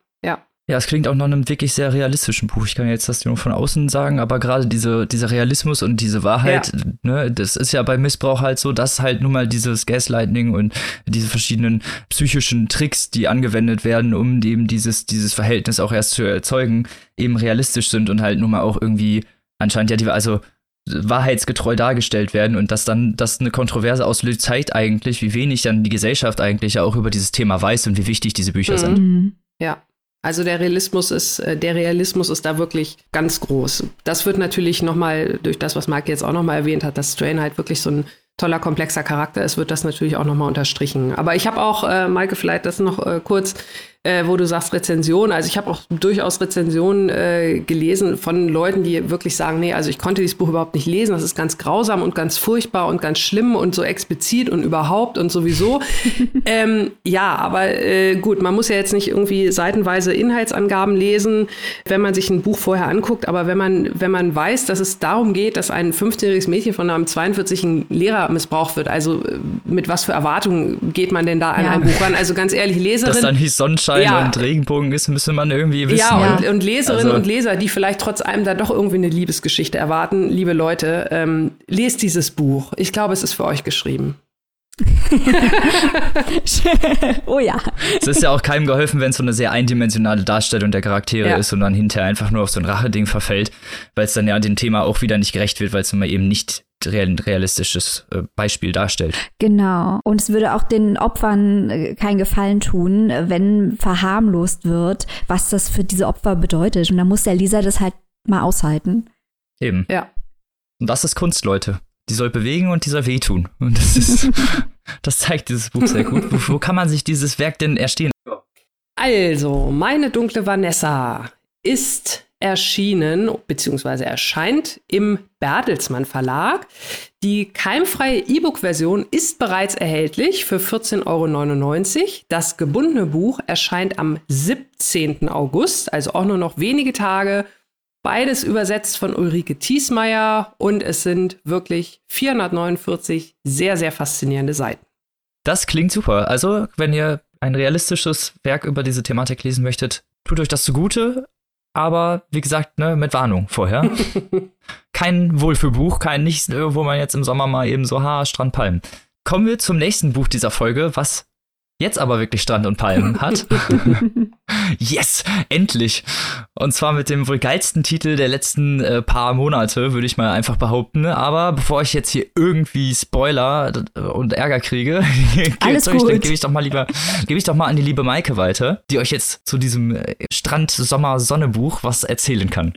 ja. Ja, es klingt auch nach einem wirklich sehr realistischen Buch. Ich kann jetzt das nur von außen sagen, aber gerade diese, dieser Realismus und diese Wahrheit, ne, das ist ja bei Missbrauch halt so, dass halt nun mal dieses Gaslighting und diese verschiedenen psychischen Tricks, die angewendet werden, um eben dieses, dieses Verhältnis auch erst zu erzeugen, eben realistisch sind und halt nun mal auch irgendwie anscheinend ja die, also wahrheitsgetreu dargestellt werden und dass dann das eine Kontroverse auslöst, zeigt eigentlich, wie wenig dann die Gesellschaft eigentlich ja auch über dieses Thema weiß und wie wichtig diese Bücher Mhm. sind. Ja. Also der Realismus ist, äh, der Realismus ist da wirklich ganz groß. Das wird natürlich nochmal, durch das, was Mike jetzt auch nochmal erwähnt hat, dass Strain halt wirklich so ein toller, komplexer Charakter ist, wird das natürlich auch nochmal unterstrichen. Aber ich habe auch, äh, Maike, vielleicht das noch äh, kurz, äh, wo du sagst Rezension. Also ich habe auch durchaus Rezensionen äh, gelesen von Leuten, die wirklich sagen, nee, also ich konnte dieses Buch überhaupt nicht lesen. Das ist ganz grausam und ganz furchtbar und ganz schlimm und so explizit und überhaupt und sowieso. ähm, ja, aber äh, gut, man muss ja jetzt nicht irgendwie seitenweise Inhaltsangaben lesen, wenn man sich ein Buch vorher anguckt. Aber wenn man, wenn man weiß, dass es darum geht, dass ein 15-jähriges Mädchen von einem 42-jährigen Lehrer missbraucht wird, also äh, mit was für Erwartungen geht man denn da an Ja. ein Buch ran? Also ganz ehrlich, Leserin. Dass dann hieß Sonnenschein Ja. und Regenbogen ist, müsste man irgendwie wissen. Ja, Ja. Und, und Leserinnen Also- und Leser, die vielleicht trotz allem da doch irgendwie eine Liebesgeschichte erwarten, liebe Leute, ähm, lest dieses Buch. Ich glaube, es ist für euch geschrieben. oh ja. Es ist ja auch keinem geholfen, wenn es so eine sehr eindimensionale Darstellung der Charaktere Ja. ist und dann hinterher einfach nur auf so ein Racheding verfällt, weil es dann ja dem Thema auch wieder nicht gerecht wird, weil es immer eben nicht realistisches äh, Beispiel darstellt. Genau. Und es würde auch den Opfern äh, keinen Gefallen tun, wenn verharmlost wird, was das für diese Opfer bedeutet. Und dann muss der Leser das halt mal aushalten. Eben. Ja. Und das ist Kunst, Leute. Die soll bewegen und die soll wehtun. Und das ist, das zeigt dieses Buch sehr gut. Wo, wo kann man sich dieses Werk denn erstehen? Also, meine dunkle Vanessa ist erschienen bzw. erscheint im Bertelsmann Verlag. Die keimfreie E-Book-Version ist bereits erhältlich für 14,99 Euro. Das gebundene Buch erscheint am 17. August, also auch nur noch wenige Tage. Beides übersetzt von Ulrike Thiesmeier und es sind wirklich 449 sehr, sehr faszinierende Seiten. Das klingt super. Also, wenn ihr ein realistisches Werk über diese Thematik lesen möchtet, tut euch das zugute. Aber wie gesagt, ne, mit Warnung vorher. kein Wohlfühlbuch, kein nichts, wo man jetzt im Sommer mal eben so, ha, Strand Palmen. Kommen wir zum nächsten Buch dieser Folge, was jetzt aber wirklich Strand und Palmen hat. yes, endlich. Und zwar mit dem wohl geilsten Titel der letzten äh, paar Monate, würde ich mal einfach behaupten. Aber bevor ich jetzt hier irgendwie Spoiler und Ärger kriege, Alles gebe ich, gut. gebe ich doch mal lieber, gebe ich doch mal an die liebe Maike weiter, die euch jetzt zu diesem äh, Strand-Sommer-Sonne-Buch was erzählen kann.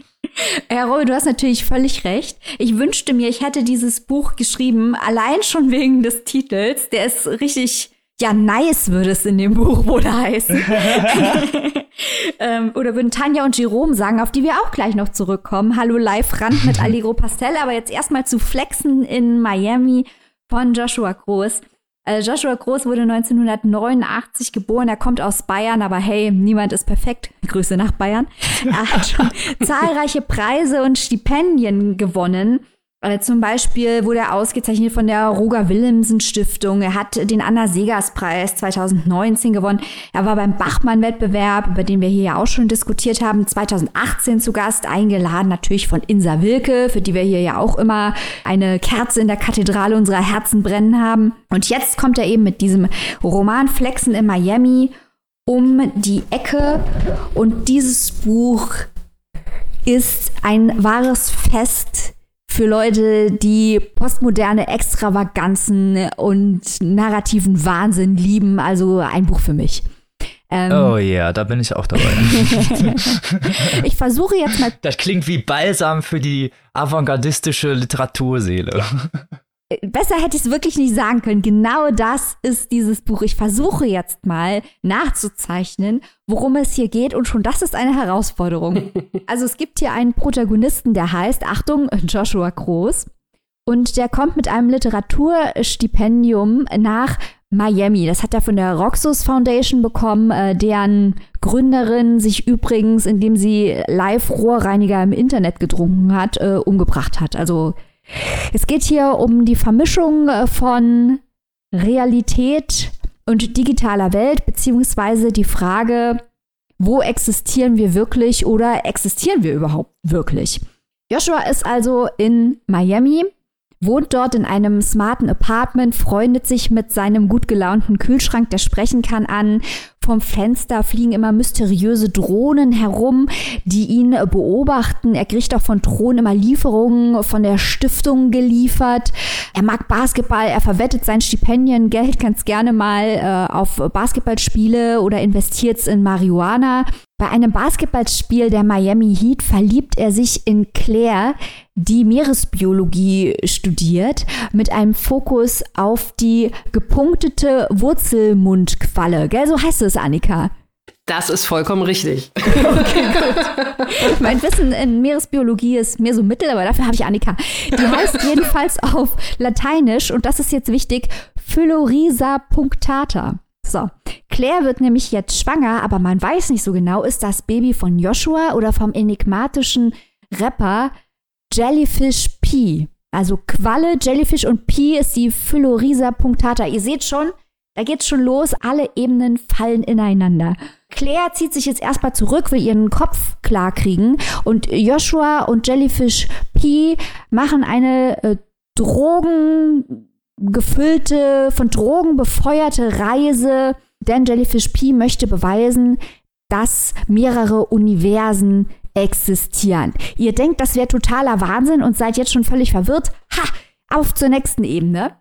Herr Roll, du hast natürlich völlig recht. Ich wünschte mir, ich hätte dieses Buch geschrieben, allein schon wegen des Titels. Der ist richtig, ja, nice würde es in dem Buch wohl heißen. ähm, oder würden Tanja und Jerome sagen, auf die wir auch gleich noch zurückkommen. Hallo Live Rand mit Allegro Pastel, aber jetzt erstmal zu Flexen in Miami von Joshua Groß. Äh, Joshua Groß wurde 1989 geboren. Er kommt aus Bayern, aber hey, niemand ist perfekt. Grüße nach Bayern. Er hat schon zahlreiche Preise und Stipendien gewonnen. Äh, Zum Beispiel wurde er ausgezeichnet von der Roger Willemsen Stiftung. Er hat den Anna Segers Preis 2019 gewonnen. Er war beim Bachmann-Wettbewerb, über den wir hier ja auch schon diskutiert haben, 2018 zu Gast, eingeladen natürlich von Insa Wilke, für die wir hier ja auch immer eine Kerze in der Kathedrale unserer Herzen brennen haben. Und jetzt kommt er eben mit diesem Roman Flexen in Miami um die Ecke. Und dieses Buch ist ein wahres Fest für Leute, die postmoderne Extravaganzen und narrativen Wahnsinn lieben. Also ein Buch für mich. Ähm, Oh ja, da bin ich auch dabei. Ich versuche jetzt mal das klingt wie Balsam für die avantgardistische Literaturseele. Besser hätte ich es wirklich nicht sagen können. Genau das ist dieses Buch. Ich versuche jetzt mal nachzuzeichnen, worum es hier geht. Und schon das ist eine Herausforderung. Also es gibt hier einen Protagonisten, der heißt, Achtung, Joshua Groß. Und der kommt mit einem Literaturstipendium nach Miami. Das hat er von der Roxus Foundation bekommen, äh, deren Gründerin sich übrigens, indem sie Live-Rohrreiniger im Internet getrunken hat, äh, umgebracht hat. Also es geht hier um die Vermischung äh, von Realität und digitaler Welt, beziehungsweise die Frage, wo existieren wir wirklich oder existieren wir überhaupt wirklich? Joshua ist also in Miami wohnt dort in einem smarten Apartment, freundet sich mit seinem gut gelaunten Kühlschrank, der sprechen kann, an. Vom Fenster fliegen immer mysteriöse Drohnen herum, die ihn beobachten. Er kriegt auch von Drohnen immer Lieferungen von der Stiftung geliefert. Er mag Basketball, er verwettet sein Stipendiengeld ganz gerne mal äh, auf Basketballspiele oder investiert es in Marihuana. Bei einem Basketballspiel der Miami Heat verliebt er sich in Claire, die Meeresbiologie studiert, mit einem Fokus auf die gepunktete Wurzelmundqualle. Gell, so heißt es, Annika. Das ist vollkommen richtig. Okay, gut. mein Wissen in Meeresbiologie ist mehr so mittel, aber dafür habe ich Annika. Die heißt jedenfalls auf Lateinisch, und das ist jetzt wichtig, Phylorisa punctata. So, Claire wird nämlich jetzt schwanger, aber man weiß nicht so genau, ist das Baby von Joshua oder vom enigmatischen Rapper Jellyfish P. Also Qualle, Jellyfish und P ist die Phylorisa punctata. Ihr seht schon, da geht's schon los, alle Ebenen fallen ineinander. Claire zieht sich jetzt erstmal zurück, will ihren Kopf klar kriegen und Joshua und Jellyfish P machen eine äh, Drogen gefüllte, von Drogen befeuerte Reise, denn Jellyfish P möchte beweisen, dass mehrere Universen existieren. Ihr denkt, das wäre totaler Wahnsinn und seid jetzt schon völlig verwirrt. Ha! Auf zur nächsten Ebene.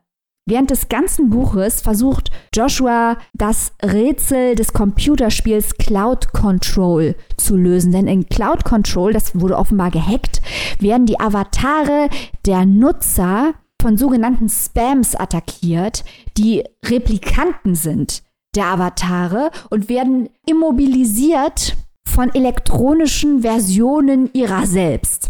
Während des ganzen Buches versucht Joshua das Rätsel des Computerspiels Cloud Control zu lösen. Denn in Cloud Control, das wurde offenbar gehackt, werden die Avatare der Nutzer von sogenannten Spams attackiert, die Replikanten sind der Avatare und werden immobilisiert von elektronischen Versionen ihrer selbst.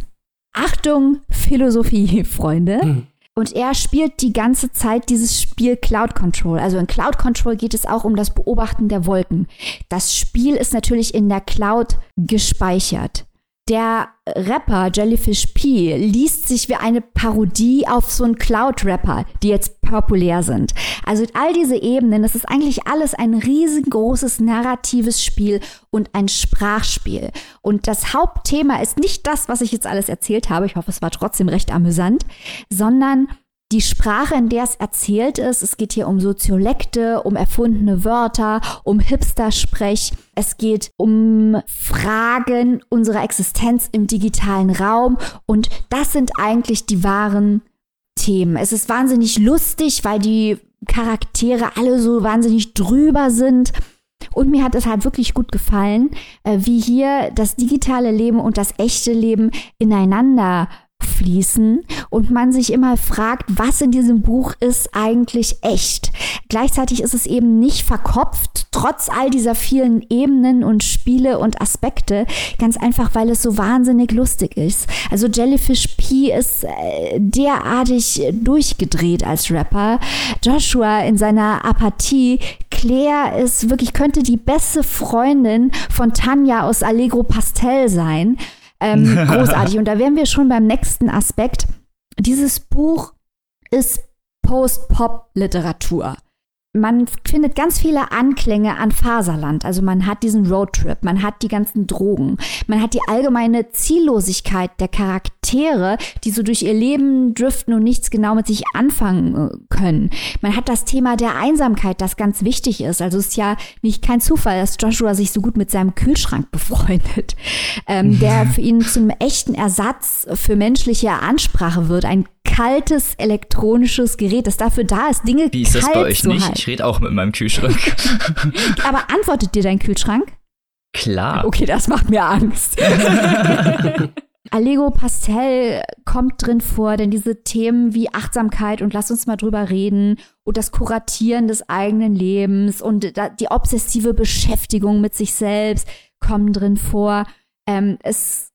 Achtung, Philosophie, Freunde. Hm. Und er spielt die ganze Zeit dieses Spiel Cloud Control. Also in Cloud Control geht es auch um das Beobachten der Wolken. Das Spiel ist natürlich in der Cloud gespeichert. Der Rapper Jellyfish P liest sich wie eine Parodie auf so einen Cloud-Rapper, die jetzt populär sind. Also all diese Ebenen, das ist eigentlich alles ein riesengroßes narratives Spiel und ein Sprachspiel. Und das Hauptthema ist nicht das, was ich jetzt alles erzählt habe, ich hoffe, es war trotzdem recht amüsant, sondern die Sprache, in der es erzählt ist. Es geht hier um Soziolekte, um erfundene Wörter, um Hipster-Sprech. Es geht um Fragen unserer Existenz im digitalen Raum. Und das sind eigentlich die wahren Themen. Es ist wahnsinnig lustig, weil die Charaktere alle so wahnsinnig drüber sind. Und mir hat es halt wirklich gut gefallen, äh, wie hier das digitale Leben und das echte Leben ineinander fließen und man sich immer fragt, was in diesem Buch ist eigentlich echt. Gleichzeitig ist es eben nicht verkopft, trotz all dieser vielen Ebenen und Spiele und Aspekte, ganz einfach, weil es so wahnsinnig lustig ist. Also Jellyfish P ist äh, derartig durchgedreht als Rapper. Joshua in seiner Apathie. Claire ist wirklich, könnte die beste Freundin von Tanja aus Allegro Pastel sein. Ähm, großartig. Und da wären wir schon beim nächsten Aspekt. Dieses Buch ist Post-Pop-Literatur man findet ganz viele Anklänge an Faserland. Also man hat diesen Roadtrip, man hat die ganzen Drogen, man hat die allgemeine Ziellosigkeit der Charaktere, die so durch ihr Leben driften und nichts genau mit sich anfangen äh, können. Man hat das Thema der Einsamkeit, das ganz wichtig ist. Also es ist ja nicht kein Zufall, dass Joshua sich so gut mit seinem Kühlschrank befreundet, ähm, der für ihn zum echten Ersatz für menschliche Ansprache wird. Ein kaltes elektronisches Gerät, das dafür da ist, Dinge Wie ist das bei euch nicht? Halten. Ich rede auch mit meinem Kühlschrank. Aber antwortet dir dein Kühlschrank? Klar. Okay, das macht mir Angst. Allego Pastel kommt drin vor, denn diese Themen wie Achtsamkeit und lass uns mal drüber reden und das Kuratieren des eigenen Lebens und die obsessive Beschäftigung mit sich selbst kommen drin vor. Ähm, es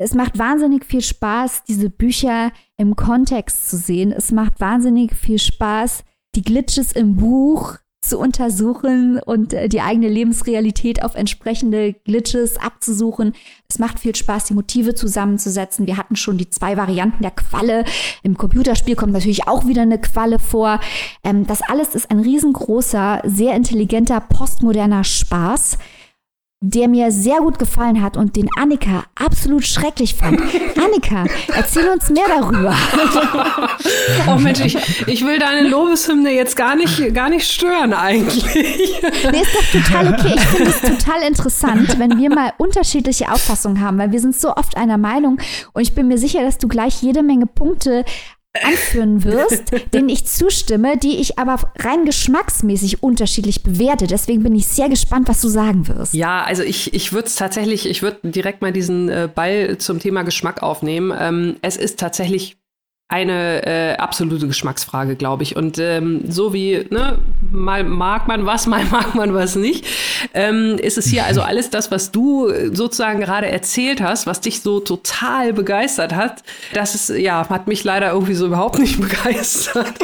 es macht wahnsinnig viel Spaß, diese Bücher im Kontext zu sehen. Es macht wahnsinnig viel Spaß, die Glitches im Buch zu untersuchen und äh, die eigene Lebensrealität auf entsprechende Glitches abzusuchen. Es macht viel Spaß, die Motive zusammenzusetzen. Wir hatten schon die zwei Varianten der Qualle. Im Computerspiel kommt natürlich auch wieder eine Qualle vor. Ähm, das alles ist ein riesengroßer, sehr intelligenter, postmoderner Spaß der mir sehr gut gefallen hat und den Annika absolut schrecklich fand. Annika, erzähl uns mehr darüber. oh Mensch, ich, ich will deine Lobeshymne jetzt gar nicht, gar nicht stören eigentlich. Nee, ist doch total okay. Ich finde es total interessant, wenn wir mal unterschiedliche Auffassungen haben, weil wir sind so oft einer Meinung und ich bin mir sicher, dass du gleich jede Menge Punkte anführen wirst, denen ich zustimme, die ich aber rein geschmacksmäßig unterschiedlich bewerte. Deswegen bin ich sehr gespannt, was du sagen wirst. Ja, also ich, ich würde es tatsächlich, ich würde direkt mal diesen äh, Ball zum Thema Geschmack aufnehmen. Ähm, es ist tatsächlich eine äh, absolute Geschmacksfrage, glaube ich. Und ähm, so wie, ne, mal mag man was, mal mag man was nicht, ähm, ist es hier also alles das, was du sozusagen gerade erzählt hast, was dich so total begeistert hat. Das ist, ja, hat mich leider irgendwie so überhaupt nicht begeistert.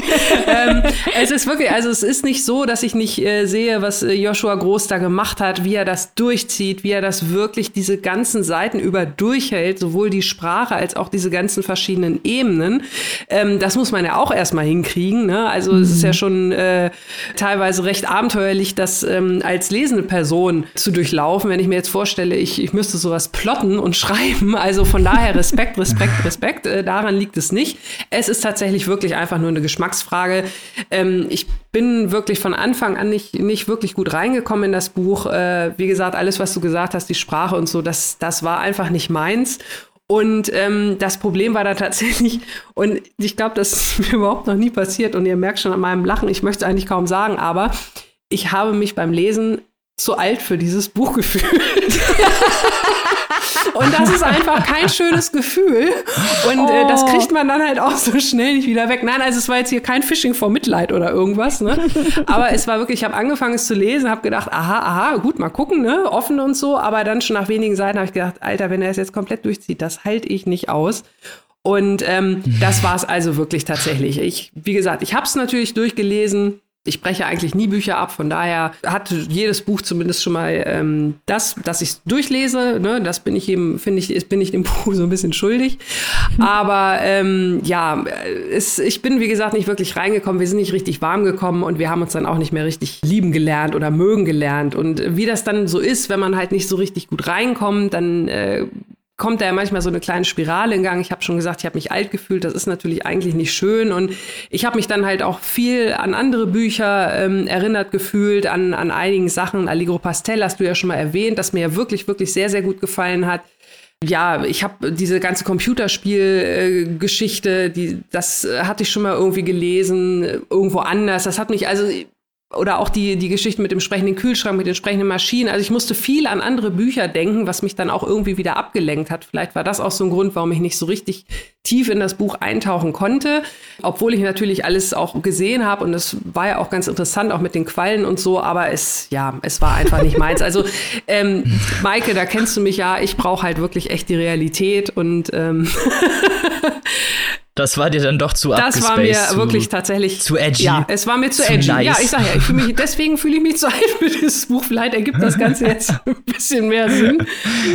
ähm, es ist wirklich, also es ist nicht so, dass ich nicht äh, sehe, was äh, Joshua Groß da gemacht hat, wie er das durchzieht, wie er das wirklich diese ganzen Seiten über durchhält, sowohl die Sprache als auch diese ganzen verschiedenen Ebenen. Ähm, das muss man ja auch erstmal hinkriegen. Ne? Also mhm. es ist ja mhm. schon äh, teilweise recht abenteuerlich, das ähm, als lesende Person zu durchlaufen. Wenn ich mir jetzt vorstelle, ich, ich müsste sowas plotten und schreiben. Also von daher Respekt, Respekt, Respekt. Äh, daran liegt es nicht. Es ist tatsächlich wirklich einfach nur eine Geschmacksfrage. Ähm, ich bin wirklich von Anfang an nicht, nicht wirklich gut reingekommen in das Buch. Äh, wie gesagt, alles, was du gesagt hast, die Sprache und so, das, das war einfach nicht meins. Und ähm, das Problem war da tatsächlich, und ich glaube, das ist mir überhaupt noch nie passiert, und ihr merkt schon an meinem Lachen, ich möchte es eigentlich kaum sagen, aber ich habe mich beim Lesen zu alt für dieses Buch gefühlt. Und das ist einfach kein schönes Gefühl. Und oh. äh, das oh. kriegt man dann halt auch so schnell nicht wieder weg. Nein, also es war jetzt hier kein Phishing vor Mitleid oder irgendwas. Ne? Aber es war wirklich, ich habe angefangen es zu lesen, habe gedacht, aha, aha, gut, mal gucken, ne? offen und so. Aber dann schon nach wenigen Seiten habe ich gedacht, Alter, wenn er es jetzt komplett durchzieht, das halte ich nicht aus. Und ähm, das war es also wirklich tatsächlich. Ich, wie gesagt, ich habe es natürlich durchgelesen, ich breche eigentlich nie Bücher ab, von daher hat jedes Buch zumindest schon mal ähm, das, dass ich durchlese. Ne, das bin ich eben, finde ich, bin ich dem Buch so ein bisschen schuldig. Aber ähm, ja, es, ich bin wie gesagt nicht wirklich reingekommen. Wir sind nicht richtig warm gekommen und wir haben uns dann auch nicht mehr richtig lieben gelernt oder mögen gelernt. Und wie das dann so ist, wenn man halt nicht so richtig gut reinkommt, dann äh, kommt da ja manchmal so eine kleine Spirale in Gang. Ich habe schon gesagt, ich habe mich alt gefühlt. Das ist natürlich eigentlich nicht schön. Und ich habe mich dann halt auch viel an andere Bücher ähm, erinnert gefühlt, an, an einigen Sachen. Allegro Pastel hast du ja schon mal erwähnt, das mir ja wirklich, wirklich sehr, sehr gut gefallen hat. Ja, ich habe diese ganze Computerspielgeschichte, äh, die das hatte ich schon mal irgendwie gelesen, irgendwo anders. Das hat mich also oder auch die, die Geschichte mit dem sprechenden Kühlschrank, mit den sprechenden Maschinen. Also ich musste viel an andere Bücher denken, was mich dann auch irgendwie wieder abgelenkt hat. Vielleicht war das auch so ein Grund, warum ich nicht so richtig tief in das Buch eintauchen konnte. Obwohl ich natürlich alles auch gesehen habe und das war ja auch ganz interessant, auch mit den Quallen und so, aber es, ja, es war einfach nicht meins. Also, ähm, Maike, da kennst du mich ja, ich brauche halt wirklich echt die Realität und ähm, Das war dir dann doch zu Das war mir zu, wirklich tatsächlich zu edgy. Ja, es war mir zu, zu edgy. Nice. Ja, ich sage ja, ich fühl mich, deswegen fühle ich mich zu alt für dieses Buch. Vielleicht ergibt das Ganze jetzt ein bisschen mehr Sinn.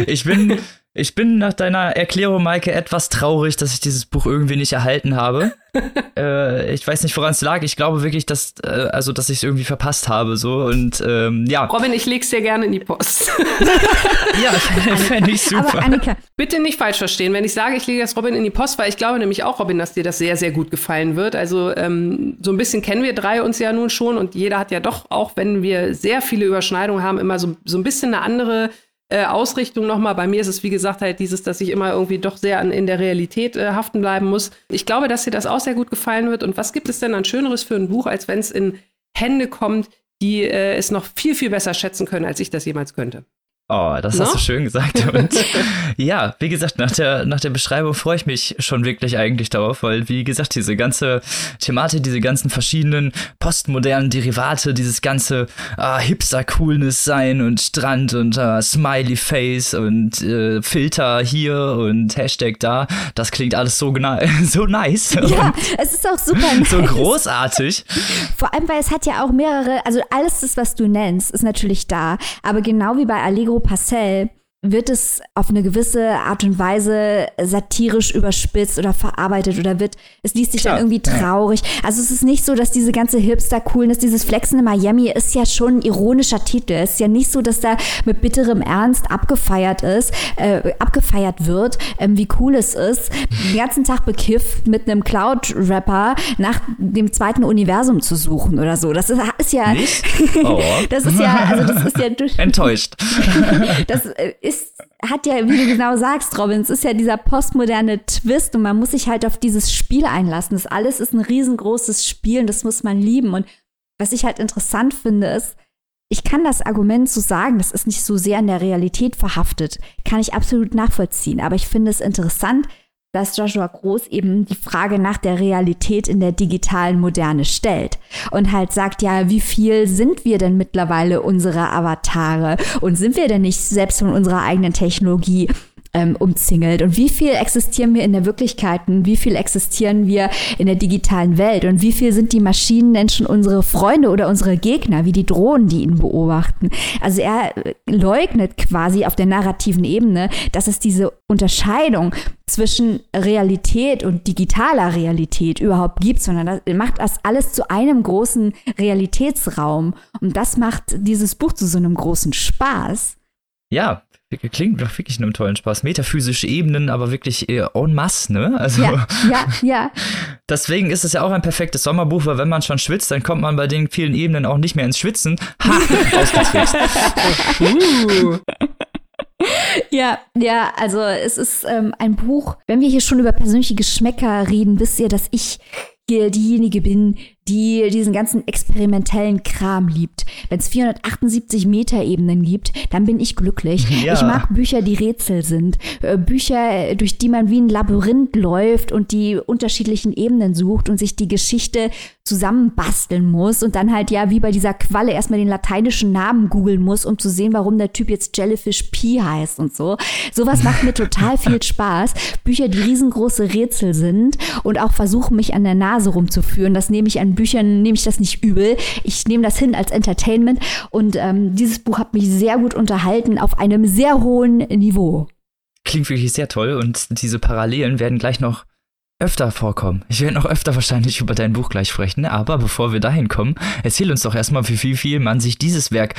Ich bin ich bin nach deiner Erklärung, Maike, etwas traurig, dass ich dieses Buch irgendwie nicht erhalten habe. äh, ich weiß nicht, woran es lag. Ich glaube wirklich, dass, äh, also, dass ich es irgendwie verpasst habe. So und ähm, ja. Robin, ich leg's dir gerne in die Post. ja, fände ich super. Aber Annika. Bitte nicht falsch verstehen, wenn ich sage, ich lege das Robin in die Post, weil ich glaube nämlich auch, Robin, dass dir das sehr, sehr gut gefallen wird. Also ähm, so ein bisschen kennen wir drei uns ja nun schon und jeder hat ja doch, auch wenn wir sehr viele Überschneidungen haben, immer so, so ein bisschen eine andere äh, Ausrichtung nochmal. Bei mir ist es, wie gesagt, halt dieses, dass ich immer irgendwie doch sehr an, in der Realität äh, haften bleiben muss. Ich glaube, dass dir das auch sehr gut gefallen wird. Und was gibt es denn an Schöneres für ein Buch, als wenn es in Hände kommt, die äh, es noch viel, viel besser schätzen können, als ich das jemals könnte? Oh, das no? hast du schön gesagt. Und ja, wie gesagt, nach der, nach der Beschreibung freue ich mich schon wirklich eigentlich darauf, weil, wie gesagt, diese ganze Thematik, diese ganzen verschiedenen postmodernen Derivate, dieses ganze ah, Hipster-Coolness sein und Strand und ah, Smiley Face und äh, Filter hier und Hashtag da, das klingt alles so, so nice. Ja, es ist auch super nice. So großartig. Vor allem, weil es hat ja auch mehrere, also alles das, was du nennst, ist natürlich da, aber genau wie bei Allegro Pascal wird es auf eine gewisse Art und Weise satirisch überspitzt oder verarbeitet oder wird, es liest sich Klar. dann irgendwie traurig. Also es ist nicht so, dass diese ganze Hipster-Coolness, dieses Flexen in Miami ist ja schon ein ironischer Titel. Es ist ja nicht so, dass da mit bitterem Ernst abgefeiert ist, äh, abgefeiert wird, ähm, wie cool es ist, den ganzen Tag bekifft mit einem Cloud-Rapper nach dem zweiten Universum zu suchen oder so. Das ist, ist ja, oh. das ist ja, also das ist ja enttäuscht. das äh, ist, hat ja, wie du genau sagst, Robin, es ist ja dieser postmoderne Twist und man muss sich halt auf dieses Spiel einlassen. Das alles ist ein riesengroßes Spiel und das muss man lieben. Und was ich halt interessant finde, ist, ich kann das Argument so sagen, das ist nicht so sehr in der Realität verhaftet, kann ich absolut nachvollziehen. Aber ich finde es interessant, dass Joshua Groß eben die Frage nach der Realität in der digitalen Moderne stellt und halt sagt, ja, wie viel sind wir denn mittlerweile unsere Avatare? Und sind wir denn nicht selbst von unserer eigenen Technologie ähm, umzingelt und wie viel existieren wir in der Wirklichkeit und wie viel existieren wir in der digitalen Welt und wie viel sind die Maschinenmenschen unsere Freunde oder unsere Gegner, wie die Drohnen, die ihn beobachten. Also er leugnet quasi auf der narrativen Ebene, dass es diese Unterscheidung zwischen Realität und digitaler Realität überhaupt gibt, sondern er macht das alles zu einem großen Realitätsraum. Und das macht dieses Buch zu so einem großen Spaß. Ja, Klingt doch wirklich einem tollen Spaß. Metaphysische Ebenen, aber wirklich äh, en masse, ne? Also, ja, ja, ja. Deswegen ist es ja auch ein perfektes Sommerbuch, weil wenn man schon schwitzt, dann kommt man bei den vielen Ebenen auch nicht mehr ins Schwitzen. Ha, uh. Ja, ja, also es ist ähm, ein Buch, wenn wir hier schon über persönliche Geschmäcker reden, wisst ihr, dass ich hier diejenige bin, die diesen ganzen experimentellen Kram liebt. Wenn es 478 Meter Ebenen gibt, dann bin ich glücklich. Ja. Ich mag Bücher, die Rätsel sind. Äh, Bücher, durch die man wie ein Labyrinth läuft und die unterschiedlichen Ebenen sucht und sich die Geschichte zusammenbasteln muss und dann halt ja wie bei dieser Qualle erstmal den lateinischen Namen googeln muss, um zu sehen, warum der Typ jetzt Jellyfish P heißt und so. Sowas macht mir total viel Spaß. Bücher, die riesengroße Rätsel sind und auch versuchen, mich an der Nase rumzuführen. Das nehme ich an Büchern, nehme ich das nicht übel. Ich nehme das hin als Entertainment und ähm, dieses Buch hat mich sehr gut unterhalten auf einem sehr hohen Niveau. Klingt wirklich sehr toll und diese Parallelen werden gleich noch öfter vorkommen. Ich werde noch öfter wahrscheinlich über dein Buch gleich sprechen, aber bevor wir dahin kommen, erzähl uns doch erstmal, wie viel, viel man sich dieses Werk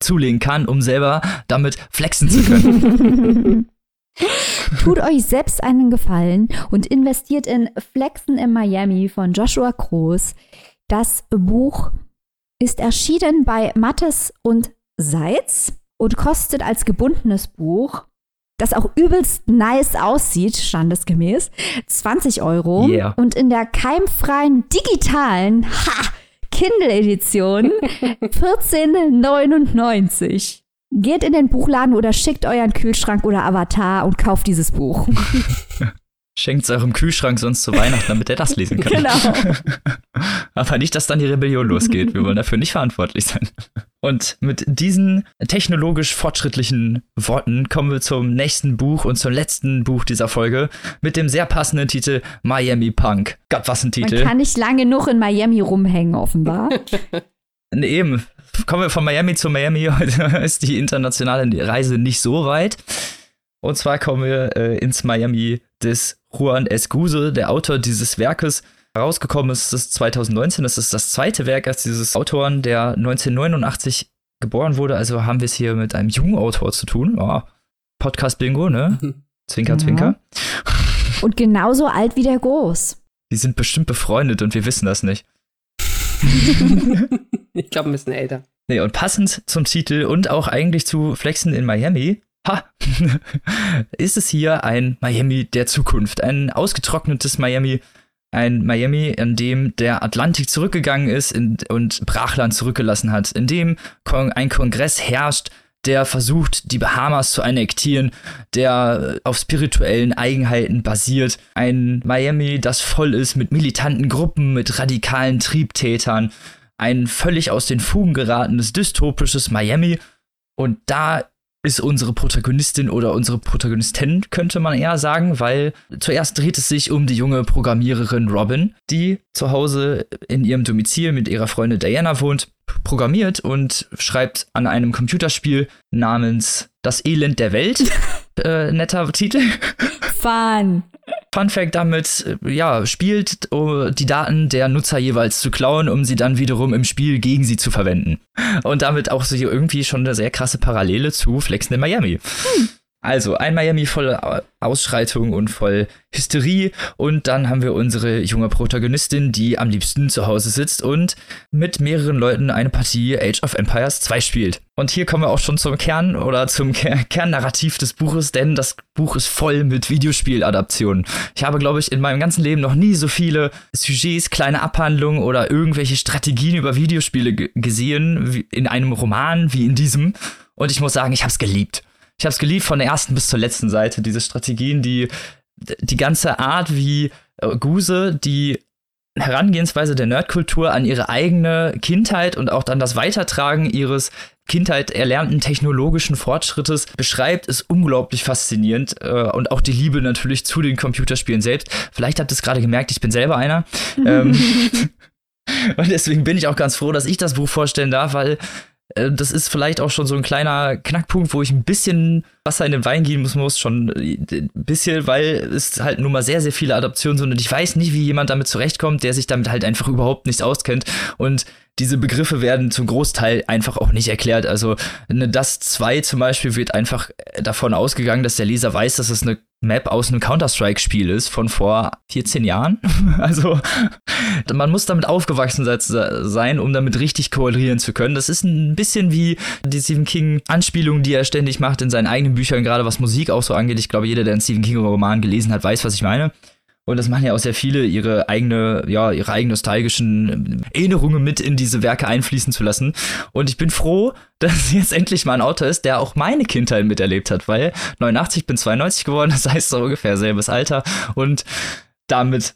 zulegen kann, um selber damit flexen zu können. Tut euch selbst einen Gefallen und investiert in Flexen in Miami von Joshua Groß. Das Buch ist erschienen bei Mattes und Seitz und kostet als gebundenes Buch das auch übelst nice aussieht, standesgemäß, 20 Euro. Yeah. Und in der keimfreien digitalen ha, Kindle-Edition 14,99. Geht in den Buchladen oder schickt euren Kühlschrank oder Avatar und kauft dieses Buch. Schenkt es eurem Kühlschrank sonst zu Weihnachten, damit er das lesen kann. Genau. Aber nicht, dass dann die Rebellion losgeht. Wir wollen dafür nicht verantwortlich sein. Und mit diesen technologisch fortschrittlichen Worten kommen wir zum nächsten Buch und zum letzten Buch dieser Folge mit dem sehr passenden Titel Miami Punk. Gott, was ein Titel. Man kann nicht lange genug in Miami rumhängen, offenbar. nee, eben. Kommen wir von Miami zu Miami. Heute ist die internationale Reise nicht so weit. Und zwar kommen wir äh, ins Miami des Juan Escuse, der Autor dieses Werkes. Herausgekommen ist es 2019. Das ist das zweite Werk als dieses Autoren, der 1989 geboren wurde. Also haben wir es hier mit einem jungen Autor zu tun. Oh, Podcast Bingo, ne? Zwinker, ja. zwinker. Und genauso alt wie der Groß. Die sind bestimmt befreundet und wir wissen das nicht. ich glaube, ein bisschen älter. Nee, und passend zum Titel und auch eigentlich zu Flexen in Miami ha, ist es hier ein Miami der Zukunft, ein ausgetrocknetes Miami, ein Miami, in dem der Atlantik zurückgegangen ist in, und Brachland zurückgelassen hat, in dem ein Kongress herrscht, der versucht, die Bahamas zu annektieren, der auf spirituellen Eigenheiten basiert. Ein Miami, das voll ist mit militanten Gruppen, mit radikalen Triebtätern. Ein völlig aus den Fugen geratenes dystopisches Miami. Und da ist unsere Protagonistin oder unsere Protagonistin, könnte man eher sagen, weil zuerst dreht es sich um die junge Programmiererin Robin, die zu Hause in ihrem Domizil mit ihrer Freundin Diana wohnt, programmiert und schreibt an einem Computerspiel namens Das Elend der Welt. äh, netter Titel. Fun. Fun Fact damit, äh, ja, spielt uh, die Daten der Nutzer jeweils zu klauen, um sie dann wiederum im Spiel gegen sie zu verwenden. Und damit auch so irgendwie schon eine sehr krasse Parallele zu Flexen in Miami. Hm. Also ein Miami voll Ausschreitung und voll Hysterie und dann haben wir unsere junge Protagonistin, die am liebsten zu Hause sitzt und mit mehreren Leuten eine Partie Age of Empires 2 spielt. Und hier kommen wir auch schon zum Kern oder zum Ker Kernnarrativ des Buches, denn das Buch ist voll mit Videospieladaptionen. Ich habe, glaube ich, in meinem ganzen Leben noch nie so viele Sujets, kleine Abhandlungen oder irgendwelche Strategien über Videospiele gesehen in einem Roman wie in diesem. Und ich muss sagen, ich habe es geliebt. Ich habe es geliebt von der ersten bis zur letzten Seite, diese Strategien, die die ganze Art, wie äh, Guse die Herangehensweise der Nerdkultur an ihre eigene Kindheit und auch dann das Weitertragen ihres Kindheit erlernten technologischen Fortschrittes beschreibt, ist unglaublich faszinierend äh, und auch die Liebe natürlich zu den Computerspielen selbst. Vielleicht habt ihr es gerade gemerkt, ich bin selber einer. ähm, und deswegen bin ich auch ganz froh, dass ich das Buch vorstellen darf, weil das ist vielleicht auch schon so ein kleiner Knackpunkt, wo ich ein bisschen Wasser in den Wein gehen muss, muss schon ein äh, bisschen, weil es halt nun mal sehr, sehr viele Adaptionen sind und ich weiß nicht, wie jemand damit zurechtkommt, der sich damit halt einfach überhaupt nicht auskennt. Und diese Begriffe werden zum Großteil einfach auch nicht erklärt. Also eine Das 2 zum Beispiel wird einfach davon ausgegangen, dass der Leser weiß, dass es eine Map aus einem Counter-Strike-Spiel ist von vor 14 Jahren. also man muss damit aufgewachsen sein, um damit richtig koalieren zu können. Das ist ein bisschen wie die Stephen King-Anspielung, die er ständig macht in seinen eigenen Büchern, gerade was Musik auch so angeht. Ich glaube, jeder, der einen Stephen King-Roman gelesen hat, weiß, was ich meine. Und das machen ja auch sehr viele, ihre eigene, ja, ihre eigenen nostalgischen Erinnerungen mit in diese Werke einfließen zu lassen. Und ich bin froh, dass jetzt endlich mal ein Autor ist, der auch meine Kindheit miterlebt hat, weil 89 bin 92 geworden, das heißt so ungefähr selbes Alter und damit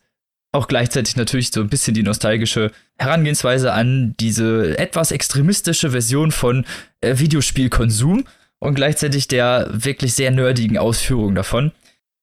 auch gleichzeitig natürlich so ein bisschen die nostalgische Herangehensweise an diese etwas extremistische Version von äh, Videospielkonsum und gleichzeitig der wirklich sehr nerdigen Ausführung davon.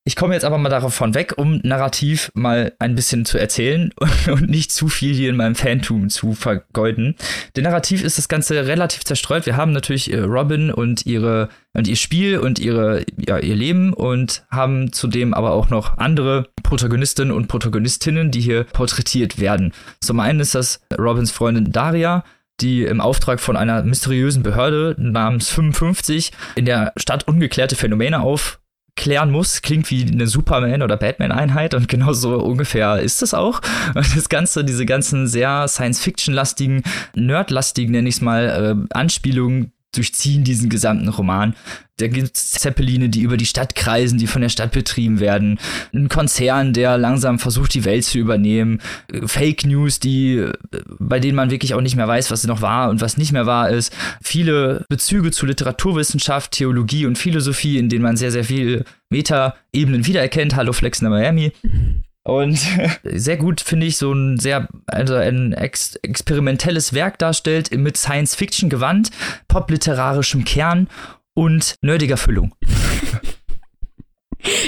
Ich komme jetzt aber mal davon weg, um narrativ mal ein bisschen zu erzählen und nicht zu viel hier in meinem Fantum zu vergeuden. Denn narrativ ist das Ganze relativ zerstreut. Wir haben natürlich äh, Robin und ihre und ihr Spiel und ihre ja, ihr Leben und haben zudem aber auch noch andere Protagonistinnen und Protagonistinnen, die hier porträtiert werden. Zum einen ist das Robins Freundin Daria, die im Auftrag von einer mysteriösen Behörde namens 55 in der Stadt ungeklärte Phänomene auf klären muss, klingt wie eine Superman- oder Batman-Einheit und genau so ungefähr ist es auch. Und das Ganze, diese ganzen sehr Science-Fiction-lastigen, Nerd-lastigen, nenne ich es mal, äh, Anspielungen durchziehen diesen gesamten Roman. Da gibt es Zeppeline, die über die Stadt kreisen, die von der Stadt betrieben werden. Ein Konzern, der langsam versucht, die Welt zu übernehmen. Fake News, die, bei denen man wirklich auch nicht mehr weiß, was noch wahr und was nicht mehr wahr ist. Viele Bezüge zu Literaturwissenschaft, Theologie und Philosophie, in denen man sehr, sehr viele Meta-Ebenen wiedererkennt. Hallo Flex in Miami. Und sehr gut finde ich so ein sehr, also ein ex experimentelles Werk darstellt mit Science-Fiction-Gewand, popliterarischem Kern und nerdiger Füllung.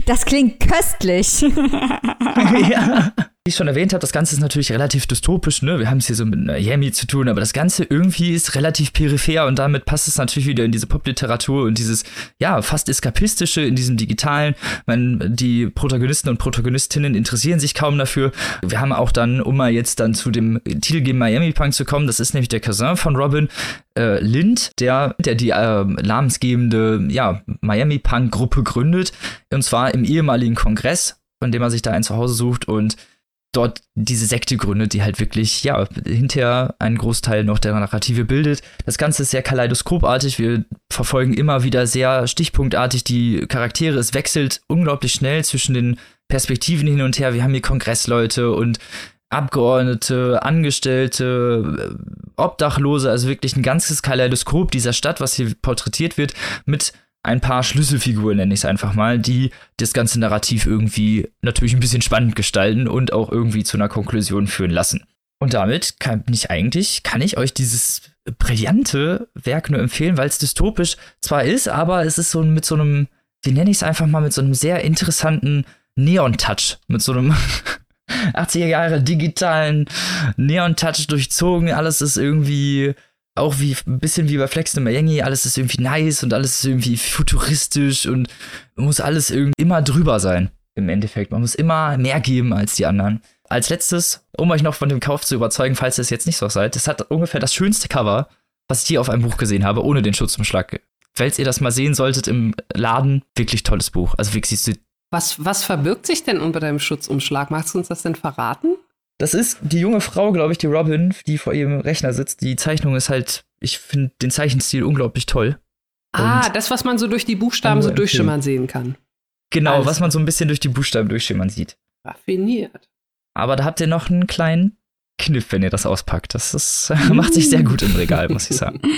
Das klingt köstlich. ja. Wie ich schon erwähnt habe, das Ganze ist natürlich relativ dystopisch, ne? Wir haben es hier so mit Miami zu tun, aber das Ganze irgendwie ist relativ peripher und damit passt es natürlich wieder in diese Popliteratur und dieses, ja, fast eskapistische in diesem digitalen. Man, die Protagonisten und Protagonistinnen interessieren sich kaum dafür. Wir haben auch dann, um mal jetzt dann zu dem Titelgame Miami Punk zu kommen, das ist nämlich der Cousin von Robin, äh, Lind, der, der die äh, namensgebende, ja, Miami Punk Gruppe gründet. Und zwar im ehemaligen Kongress, von dem er sich da ein Zuhause sucht und dort diese Sekte gründet, die halt wirklich, ja, hinterher einen Großteil noch der Narrative bildet. Das Ganze ist sehr kaleidoskopartig. Wir verfolgen immer wieder sehr stichpunktartig die Charaktere. Es wechselt unglaublich schnell zwischen den Perspektiven hin und her. Wir haben hier Kongressleute und Abgeordnete, Angestellte, Obdachlose, also wirklich ein ganzes Kaleidoskop dieser Stadt, was hier porträtiert wird, mit ein paar Schlüsselfiguren, nenne ich es einfach mal, die das ganze Narrativ irgendwie natürlich ein bisschen spannend gestalten und auch irgendwie zu einer Konklusion führen lassen. Und damit kann ich eigentlich, kann ich euch dieses brillante Werk nur empfehlen, weil es dystopisch zwar ist, aber es ist so mit so einem, wie nenne ich es einfach mal, mit so einem sehr interessanten Neon-Touch, mit so einem 80er Jahre digitalen Neon-Touch durchzogen. Alles ist irgendwie auch wie ein bisschen wie bei Flex in Miami, alles ist irgendwie nice und alles ist irgendwie futuristisch und muss alles irgendwie immer drüber sein. Im Endeffekt. Man muss immer mehr geben als die anderen. Als letztes, um euch noch von dem Kauf zu überzeugen, falls ihr es jetzt nicht so seid, das hat ungefähr das schönste Cover, was ich je auf einem Buch gesehen habe, ohne den Schutzumschlag. Falls ihr das mal sehen solltet im Laden, wirklich tolles Buch. Also wirklich was, was verbirgt sich denn unter deinem Schutzumschlag? Magst du uns das denn verraten? Das ist die junge Frau, glaube ich, die Robin, die vor ihrem Rechner sitzt. Die Zeichnung ist halt, ich finde den Zeichenstil unglaublich toll. Ah, Und das, was man so durch die Buchstaben so durchschimmern sehen kann. Genau, Alles was man so ein bisschen durch die Buchstaben durchschimmern sieht. Raffiniert. Aber da habt ihr noch einen kleinen Kniff, wenn ihr das auspackt. Das ist, macht sich sehr gut im Regal, muss ich sagen.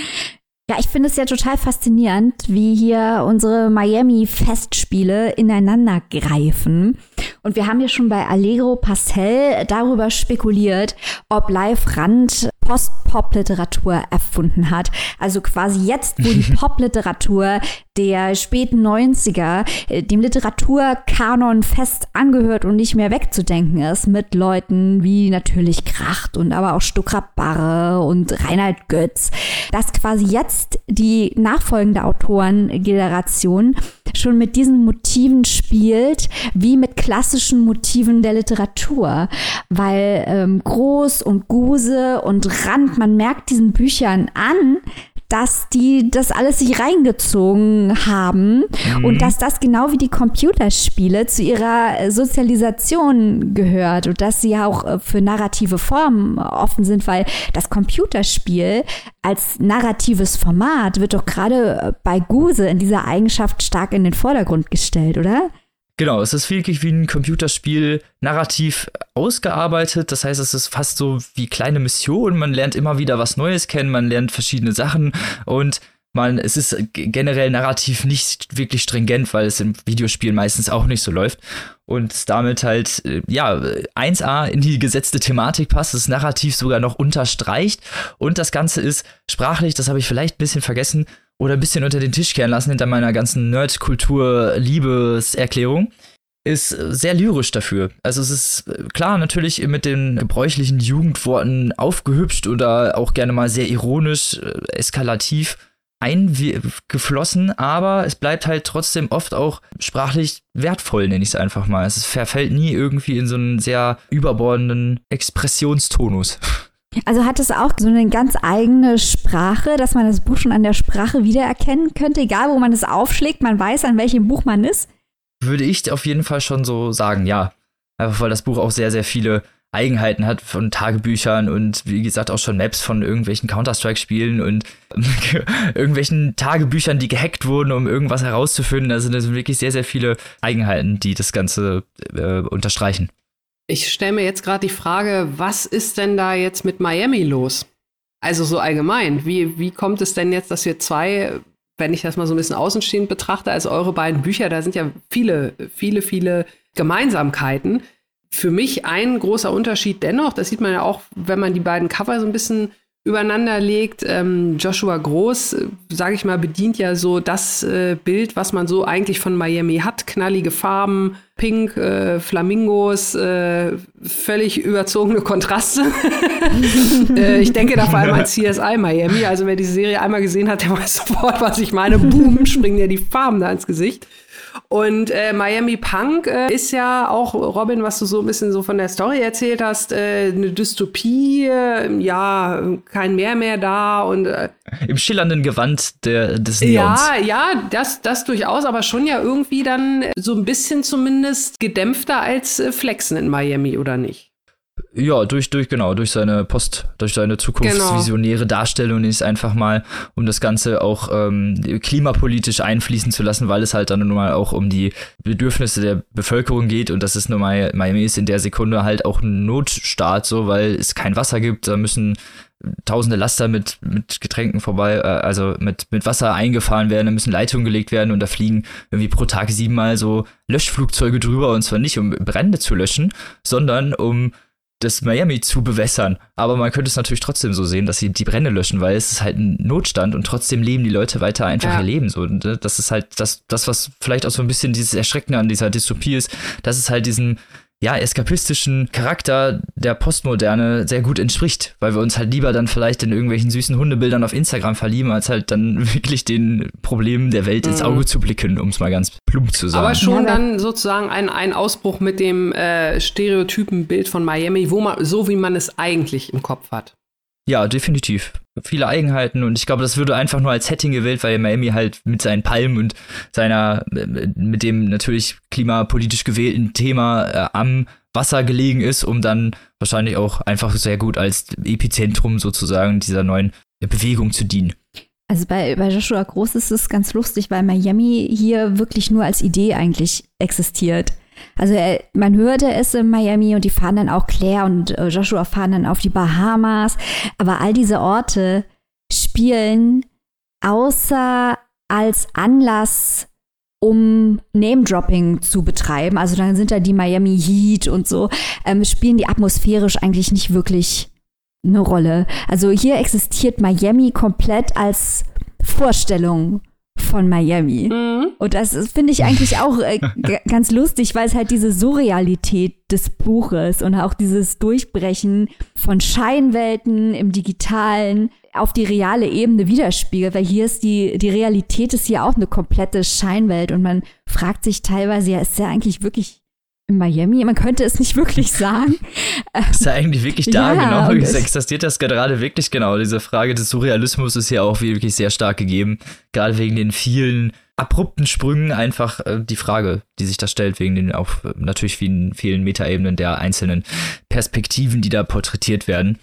Ja, ich finde es ja total faszinierend, wie hier unsere Miami-Festspiele ineinander greifen. Und wir haben ja schon bei Allegro Pastel darüber spekuliert, ob Live Rand Post-Pop-Literatur erfunden hat. Also quasi jetzt, wo die Pop-Literatur der späten 90er äh, dem Literaturkanon fest angehört und nicht mehr wegzudenken ist, mit Leuten wie natürlich Kracht und aber auch Stuckrad Barre und Reinhard Götz, dass quasi jetzt die nachfolgende Autorengeneration schon mit diesen Motiven spielt, wie mit klassischen Motiven der Literatur. Weil ähm, Groß und Guse und Rand, man merkt diesen Büchern an, dass die das alles sich reingezogen haben mhm. und dass das genau wie die Computerspiele zu ihrer Sozialisation gehört und dass sie ja auch äh, für narrative Formen offen sind, weil das Computerspiel als narratives Format wird doch gerade äh, bei Guse in dieser Eigenschaft stark in den Vordergrund gestellt, oder? Genau, es ist wirklich wie ein Computerspiel narrativ ausgearbeitet. Das heißt, es ist fast so wie kleine Missionen. Man lernt immer wieder was Neues kennen, man lernt verschiedene Sachen und man, es ist generell narrativ nicht wirklich stringent, weil es im Videospiel meistens auch nicht so läuft. Und damit halt, äh, ja, 1A in die gesetzte Thematik passt, das Narrativ sogar noch unterstreicht. Und das Ganze ist sprachlich, das habe ich vielleicht ein bisschen vergessen, oder ein bisschen unter den Tisch kehren lassen hinter meiner ganzen Nerd-Kultur-Liebeserklärung, ist sehr lyrisch dafür. Also es ist äh, klar natürlich mit den gebräuchlichen Jugendworten aufgehübscht oder auch gerne mal sehr ironisch, äh, eskalativ eingeflossen, aber es bleibt halt trotzdem oft auch sprachlich wertvoll, nenne ich es einfach mal. Es verfällt nie irgendwie in so einen sehr überbordenden Expressionstonus. Also hat es auch so eine ganz eigene Sprache, dass man das Buch schon an der Sprache wiedererkennen könnte, egal wo man es aufschlägt, man weiß, an welchem Buch man ist? Würde ich auf jeden Fall schon so sagen, ja. Einfach weil das Buch auch sehr, sehr viele Eigenheiten hat von Tagebüchern und wie gesagt auch schon Maps von irgendwelchen Counter-Strike-Spielen und irgendwelchen Tagebüchern, die gehackt wurden, um irgendwas herauszufinden. Also das sind wirklich sehr, sehr viele Eigenheiten, die das Ganze äh, unterstreichen. Ich stelle mir jetzt gerade die Frage, was ist denn da jetzt mit Miami los? Also so allgemein, wie, wie kommt es denn jetzt, dass wir zwei, wenn ich das mal so ein bisschen außenstehend betrachte, also eure beiden Bücher, da sind ja viele, viele, viele Gemeinsamkeiten. Für mich ein großer Unterschied dennoch, das sieht man ja auch, wenn man die beiden Cover so ein bisschen übereinander legt. Ähm, Joshua Groß, äh, sage ich mal, bedient ja so das äh, Bild, was man so eigentlich von Miami hat. Knallige Farben, Pink, äh, Flamingos, äh, völlig überzogene Kontraste. äh, ich denke da vor allem an CSI Miami. Also wer diese Serie einmal gesehen hat, der weiß sofort, was ich meine. Boom, springen ja die Farben da ins Gesicht. Und äh, Miami Punk äh, ist ja auch, Robin, was du so ein bisschen so von der Story erzählt hast, äh, eine Dystopie, äh, ja, kein Meer mehr da und äh, im schillernden Gewand der, des Neons. Ja, ja, das, das durchaus, aber schon ja irgendwie dann so ein bisschen zumindest gedämpfter als äh, Flexen in Miami, oder nicht? Ja, durch, durch, genau, durch seine Post, durch seine zukunftsvisionäre genau. Darstellung ist einfach mal, um das Ganze auch ähm, klimapolitisch einfließen zu lassen, weil es halt dann nun mal auch um die Bedürfnisse der Bevölkerung geht und das ist nun mal, Miami ist in der Sekunde halt auch ein Notstaat, so, weil es kein Wasser gibt, da müssen tausende Laster mit, mit Getränken vorbei, äh, also mit, mit Wasser eingefahren werden, da müssen Leitungen gelegt werden und da fliegen irgendwie pro Tag siebenmal so Löschflugzeuge drüber und zwar nicht um Brände zu löschen, sondern um das Miami zu bewässern. Aber man könnte es natürlich trotzdem so sehen, dass sie die Brände löschen, weil es ist halt ein Notstand und trotzdem leben die Leute weiter einfach ja. ihr Leben. So, äh, das ist halt das, das, was vielleicht auch so ein bisschen dieses Erschreckende an dieser Dystopie ist, dass es halt diesen ja, eskapistischen Charakter der Postmoderne sehr gut entspricht, weil wir uns halt lieber dann vielleicht in irgendwelchen süßen Hundebildern auf Instagram verlieben, als halt dann wirklich den Problemen der Welt ins mhm. Auge zu blicken, um es mal ganz plump zu sagen. Aber schon dann sozusagen ein, ein Ausbruch mit dem äh, Stereotypenbild von Miami, wo man, so wie man es eigentlich im Kopf hat. Ja, definitiv. Viele Eigenheiten und ich glaube, das würde einfach nur als Setting gewählt, weil Miami halt mit seinen Palmen und seiner, mit dem natürlich klimapolitisch gewählten Thema äh, am Wasser gelegen ist, um dann wahrscheinlich auch einfach sehr gut als Epizentrum sozusagen dieser neuen Bewegung zu dienen. Also bei, bei Joshua Groß ist es ganz lustig, weil Miami hier wirklich nur als Idee eigentlich existiert. Also er, man hörte es in Miami und die fahren dann auch Claire und äh, Joshua fahren dann auf die Bahamas. Aber all diese Orte spielen außer als Anlass, um Name-Dropping zu betreiben. Also dann sind da die Miami Heat und so, ähm, spielen die atmosphärisch eigentlich nicht wirklich eine Rolle. Also hier existiert Miami komplett als Vorstellung von Miami. Mhm. Und das finde ich eigentlich auch äh, ganz lustig, weil es halt diese Surrealität des Buches und auch dieses Durchbrechen von Scheinwelten im Digitalen auf die reale Ebene widerspiegelt, weil hier ist die, die Realität ist hier auch eine komplette Scheinwelt und man fragt sich teilweise, ja, ist der eigentlich wirklich in Miami? Man könnte es nicht wirklich sagen. Ist er eigentlich wirklich da? Ja, genau. Existiert das gerade wirklich? Genau. Diese Frage des Surrealismus ist hier auch wirklich sehr stark gegeben. Gerade wegen den vielen abrupten Sprüngen einfach äh, die Frage, die sich da stellt, wegen den auch natürlich vielen, vielen Metaebenen der einzelnen Perspektiven, die da porträtiert werden.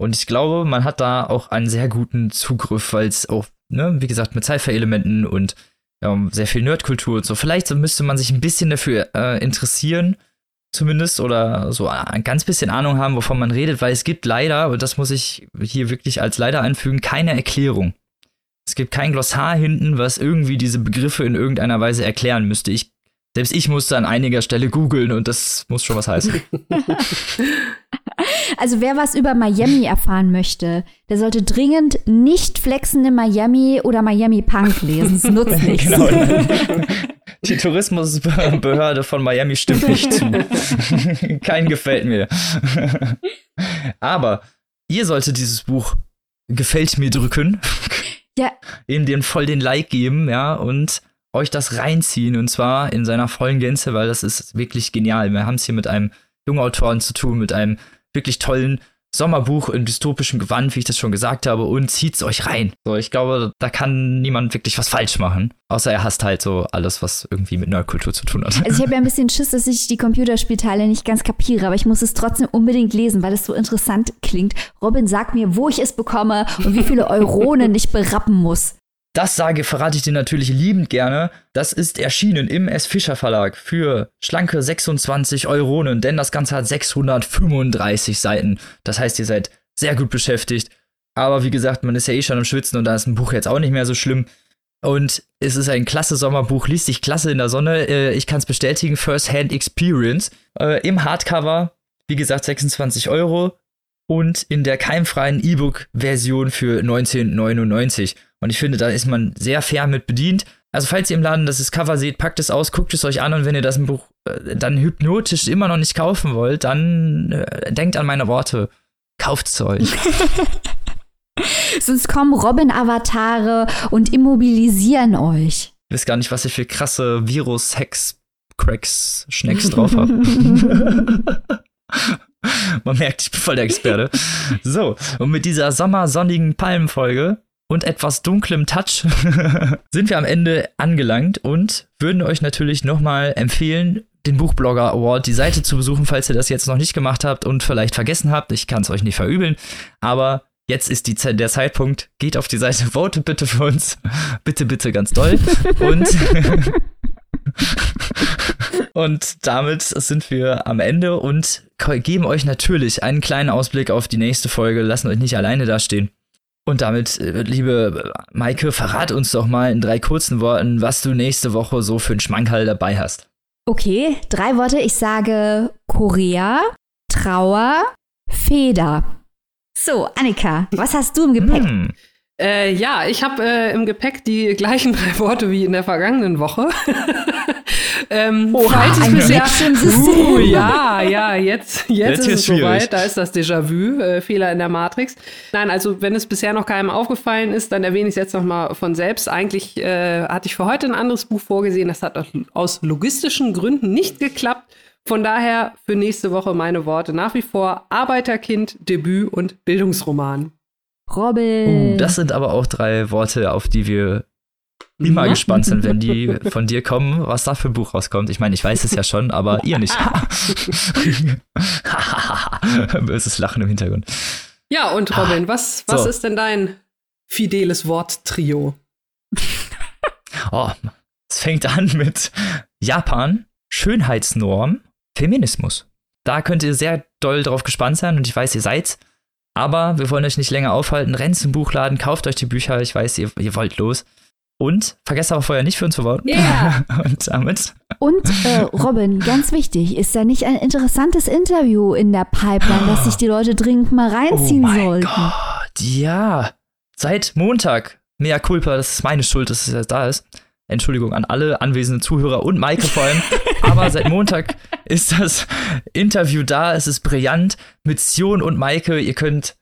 Und ich glaube, man hat da auch einen sehr guten Zugriff, weil es auch, ne, wie gesagt, mit Cypher-Elementen und ja, sehr viel Nerdkultur und so. Vielleicht müsste man sich ein bisschen dafür äh, interessieren, zumindest, oder so ein ganz bisschen Ahnung haben, wovon man redet, weil es gibt leider, und das muss ich hier wirklich als leider einfügen, keine Erklärung. Es gibt kein Glossar hinten, was irgendwie diese Begriffe in irgendeiner Weise erklären müsste. Ich, selbst ich musste an einiger Stelle googeln und das muss schon was heißen. Also wer was über Miami erfahren möchte, der sollte dringend nicht flexende Miami oder Miami Punk lesen. Es nutzt nichts. Genau. Die Tourismusbehörde von Miami stimmt nicht zu. Kein gefällt mir. Aber ihr solltet dieses Buch gefällt mir drücken. Ja. In den voll den Like geben, ja, und euch das reinziehen und zwar in seiner vollen Gänze, weil das ist wirklich genial. Wir haben es hier mit einem jungen Autoren zu tun, mit einem wirklich tollen Sommerbuch in dystopischem Gewand, wie ich das schon gesagt habe, und zieht's euch rein. So, ich glaube, da kann niemand wirklich was falsch machen. Außer er hasst halt so alles, was irgendwie mit Nerdkultur zu tun hat. Also ich habe ja ein bisschen Schiss, dass ich die Computerspielteile nicht ganz kapiere, aber ich muss es trotzdem unbedingt lesen, weil es so interessant klingt. Robin, sag mir, wo ich es bekomme und wie viele Euronen ich berappen muss. Das sage, verrate ich dir natürlich liebend gerne. Das ist erschienen im S. Fischer Verlag für schlanke 26 Euronen, denn das Ganze hat 635 Seiten. Das heißt, ihr seid sehr gut beschäftigt. Aber wie gesagt, man ist ja eh schon am Schwitzen und da ist ein Buch jetzt auch nicht mehr so schlimm. Und es ist ein klasse Sommerbuch, liest sich klasse in der Sonne. Äh, ich kann es bestätigen, First Hand Experience. Äh, Im Hardcover, wie gesagt, 26 Euro. Und in der keimfreien E-Book-Version für 1999. Und ich finde, da ist man sehr fair mit bedient. Also falls ihr im Laden das Cover seht, packt es aus, guckt es euch an und wenn ihr das Buch äh, dann hypnotisch immer noch nicht kaufen wollt, dann äh, denkt an meine Worte. Kauft es euch. Sonst kommen Robin-Avatare und immobilisieren euch. Ich weiß gar nicht, was ich für krasse Virus, Hex, Cracks, Schnecks drauf habe. Man merkt, ich bin voll der Experte. So, und mit dieser sommersonnigen Palmenfolge und etwas dunklem Touch sind wir am Ende angelangt und würden euch natürlich nochmal empfehlen, den Buchblogger Award, die Seite zu besuchen, falls ihr das jetzt noch nicht gemacht habt und vielleicht vergessen habt. Ich kann es euch nicht verübeln, aber jetzt ist die der Zeitpunkt. Geht auf die Seite, votet bitte für uns. bitte, bitte ganz doll. Und, und damit sind wir am Ende und geben euch natürlich einen kleinen Ausblick auf die nächste Folge, lassen euch nicht alleine dastehen. Und damit, äh, liebe Maike, verrat uns doch mal in drei kurzen Worten, was du nächste Woche so für einen Schmankerl dabei hast. Okay, drei Worte. Ich sage Korea, Trauer, Feder. So, Annika, was hast du im Gepäck? Hm. Äh, ja, ich habe äh, im Gepäck die gleichen drei Worte wie in der vergangenen Woche. ähm, Oha, es bisher, uh, ja, ja, jetzt, jetzt, ist es soweit. Da ist das Déjà-vu, äh, Fehler in der Matrix. Nein, also wenn es bisher noch keinem aufgefallen ist, dann erwähne ich es jetzt noch mal von selbst. Eigentlich äh, hatte ich für heute ein anderes Buch vorgesehen. Das hat aus logistischen Gründen nicht geklappt. Von daher für nächste Woche meine Worte nach wie vor Arbeiterkind, Debüt und Bildungsroman. Robin. Uh, das sind aber auch drei Worte, auf die wir immer ja. gespannt sind, wenn die von dir kommen, was da für ein Buch rauskommt. Ich meine, ich weiß es ja schon, aber ihr nicht. Böses Lachen im Hintergrund. Ja, und Robin, was, was so. ist denn dein fideles Worttrio? oh, es fängt an mit Japan, Schönheitsnorm, Feminismus. Da könnt ihr sehr doll drauf gespannt sein und ich weiß, ihr seid's. Aber wir wollen euch nicht länger aufhalten. Rennt zum Buchladen, kauft euch die Bücher. Ich weiß, ihr, ihr wollt los. Und vergesst aber vorher nicht für uns zu voten. Ja. Yeah. Und damit. Und äh, Robin, ganz wichtig, ist da nicht ein interessantes Interview in der Pipeline, dass sich die Leute dringend mal reinziehen oh sollten? Gott, ja. Seit Montag. Mea culpa, das ist meine Schuld, dass es jetzt da ist. Entschuldigung an alle anwesenden Zuhörer und Maike vor allem. Aber seit Montag ist das Interview da. Es ist brillant mit Sion und Maike. Ihr könnt,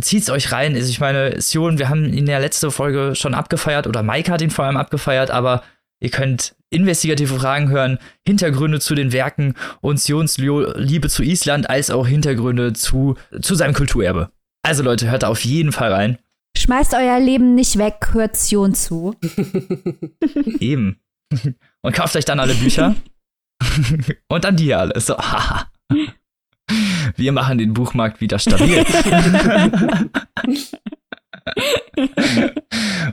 zieht's euch rein. Also ich meine, Sion, wir haben ihn in der letzten Folge schon abgefeiert oder Maike hat ihn vor allem abgefeiert, aber ihr könnt investigative Fragen hören, Hintergründe zu den Werken und Sions Liebe zu Island, als auch Hintergründe zu, zu seinem Kulturerbe. Also Leute, hört auf jeden Fall rein. Schmeißt euer Leben nicht weg, hört Sion zu. Eben. Und kauft euch dann alle Bücher. Und dann die alle. So, haha. Wir machen den Buchmarkt wieder stabil.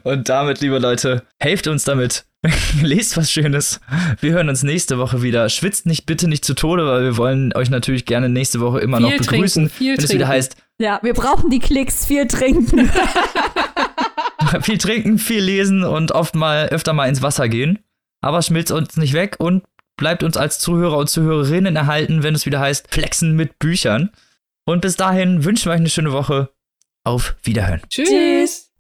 Und damit, liebe Leute, helft uns damit. Lest was Schönes. Wir hören uns nächste Woche wieder. Schwitzt nicht bitte nicht zu Tode, weil wir wollen euch natürlich gerne nächste Woche immer viel noch begrüßen, trinken, wenn es wieder heißt. Ja, wir brauchen die Klicks, viel trinken. viel trinken, viel lesen und oft mal öfter mal ins Wasser gehen. Aber schmilzt uns nicht weg und bleibt uns als Zuhörer und Zuhörerinnen erhalten, wenn es wieder heißt Flexen mit Büchern. Und bis dahin wünschen wir euch eine schöne Woche. Auf Wiederhören. Tschüss.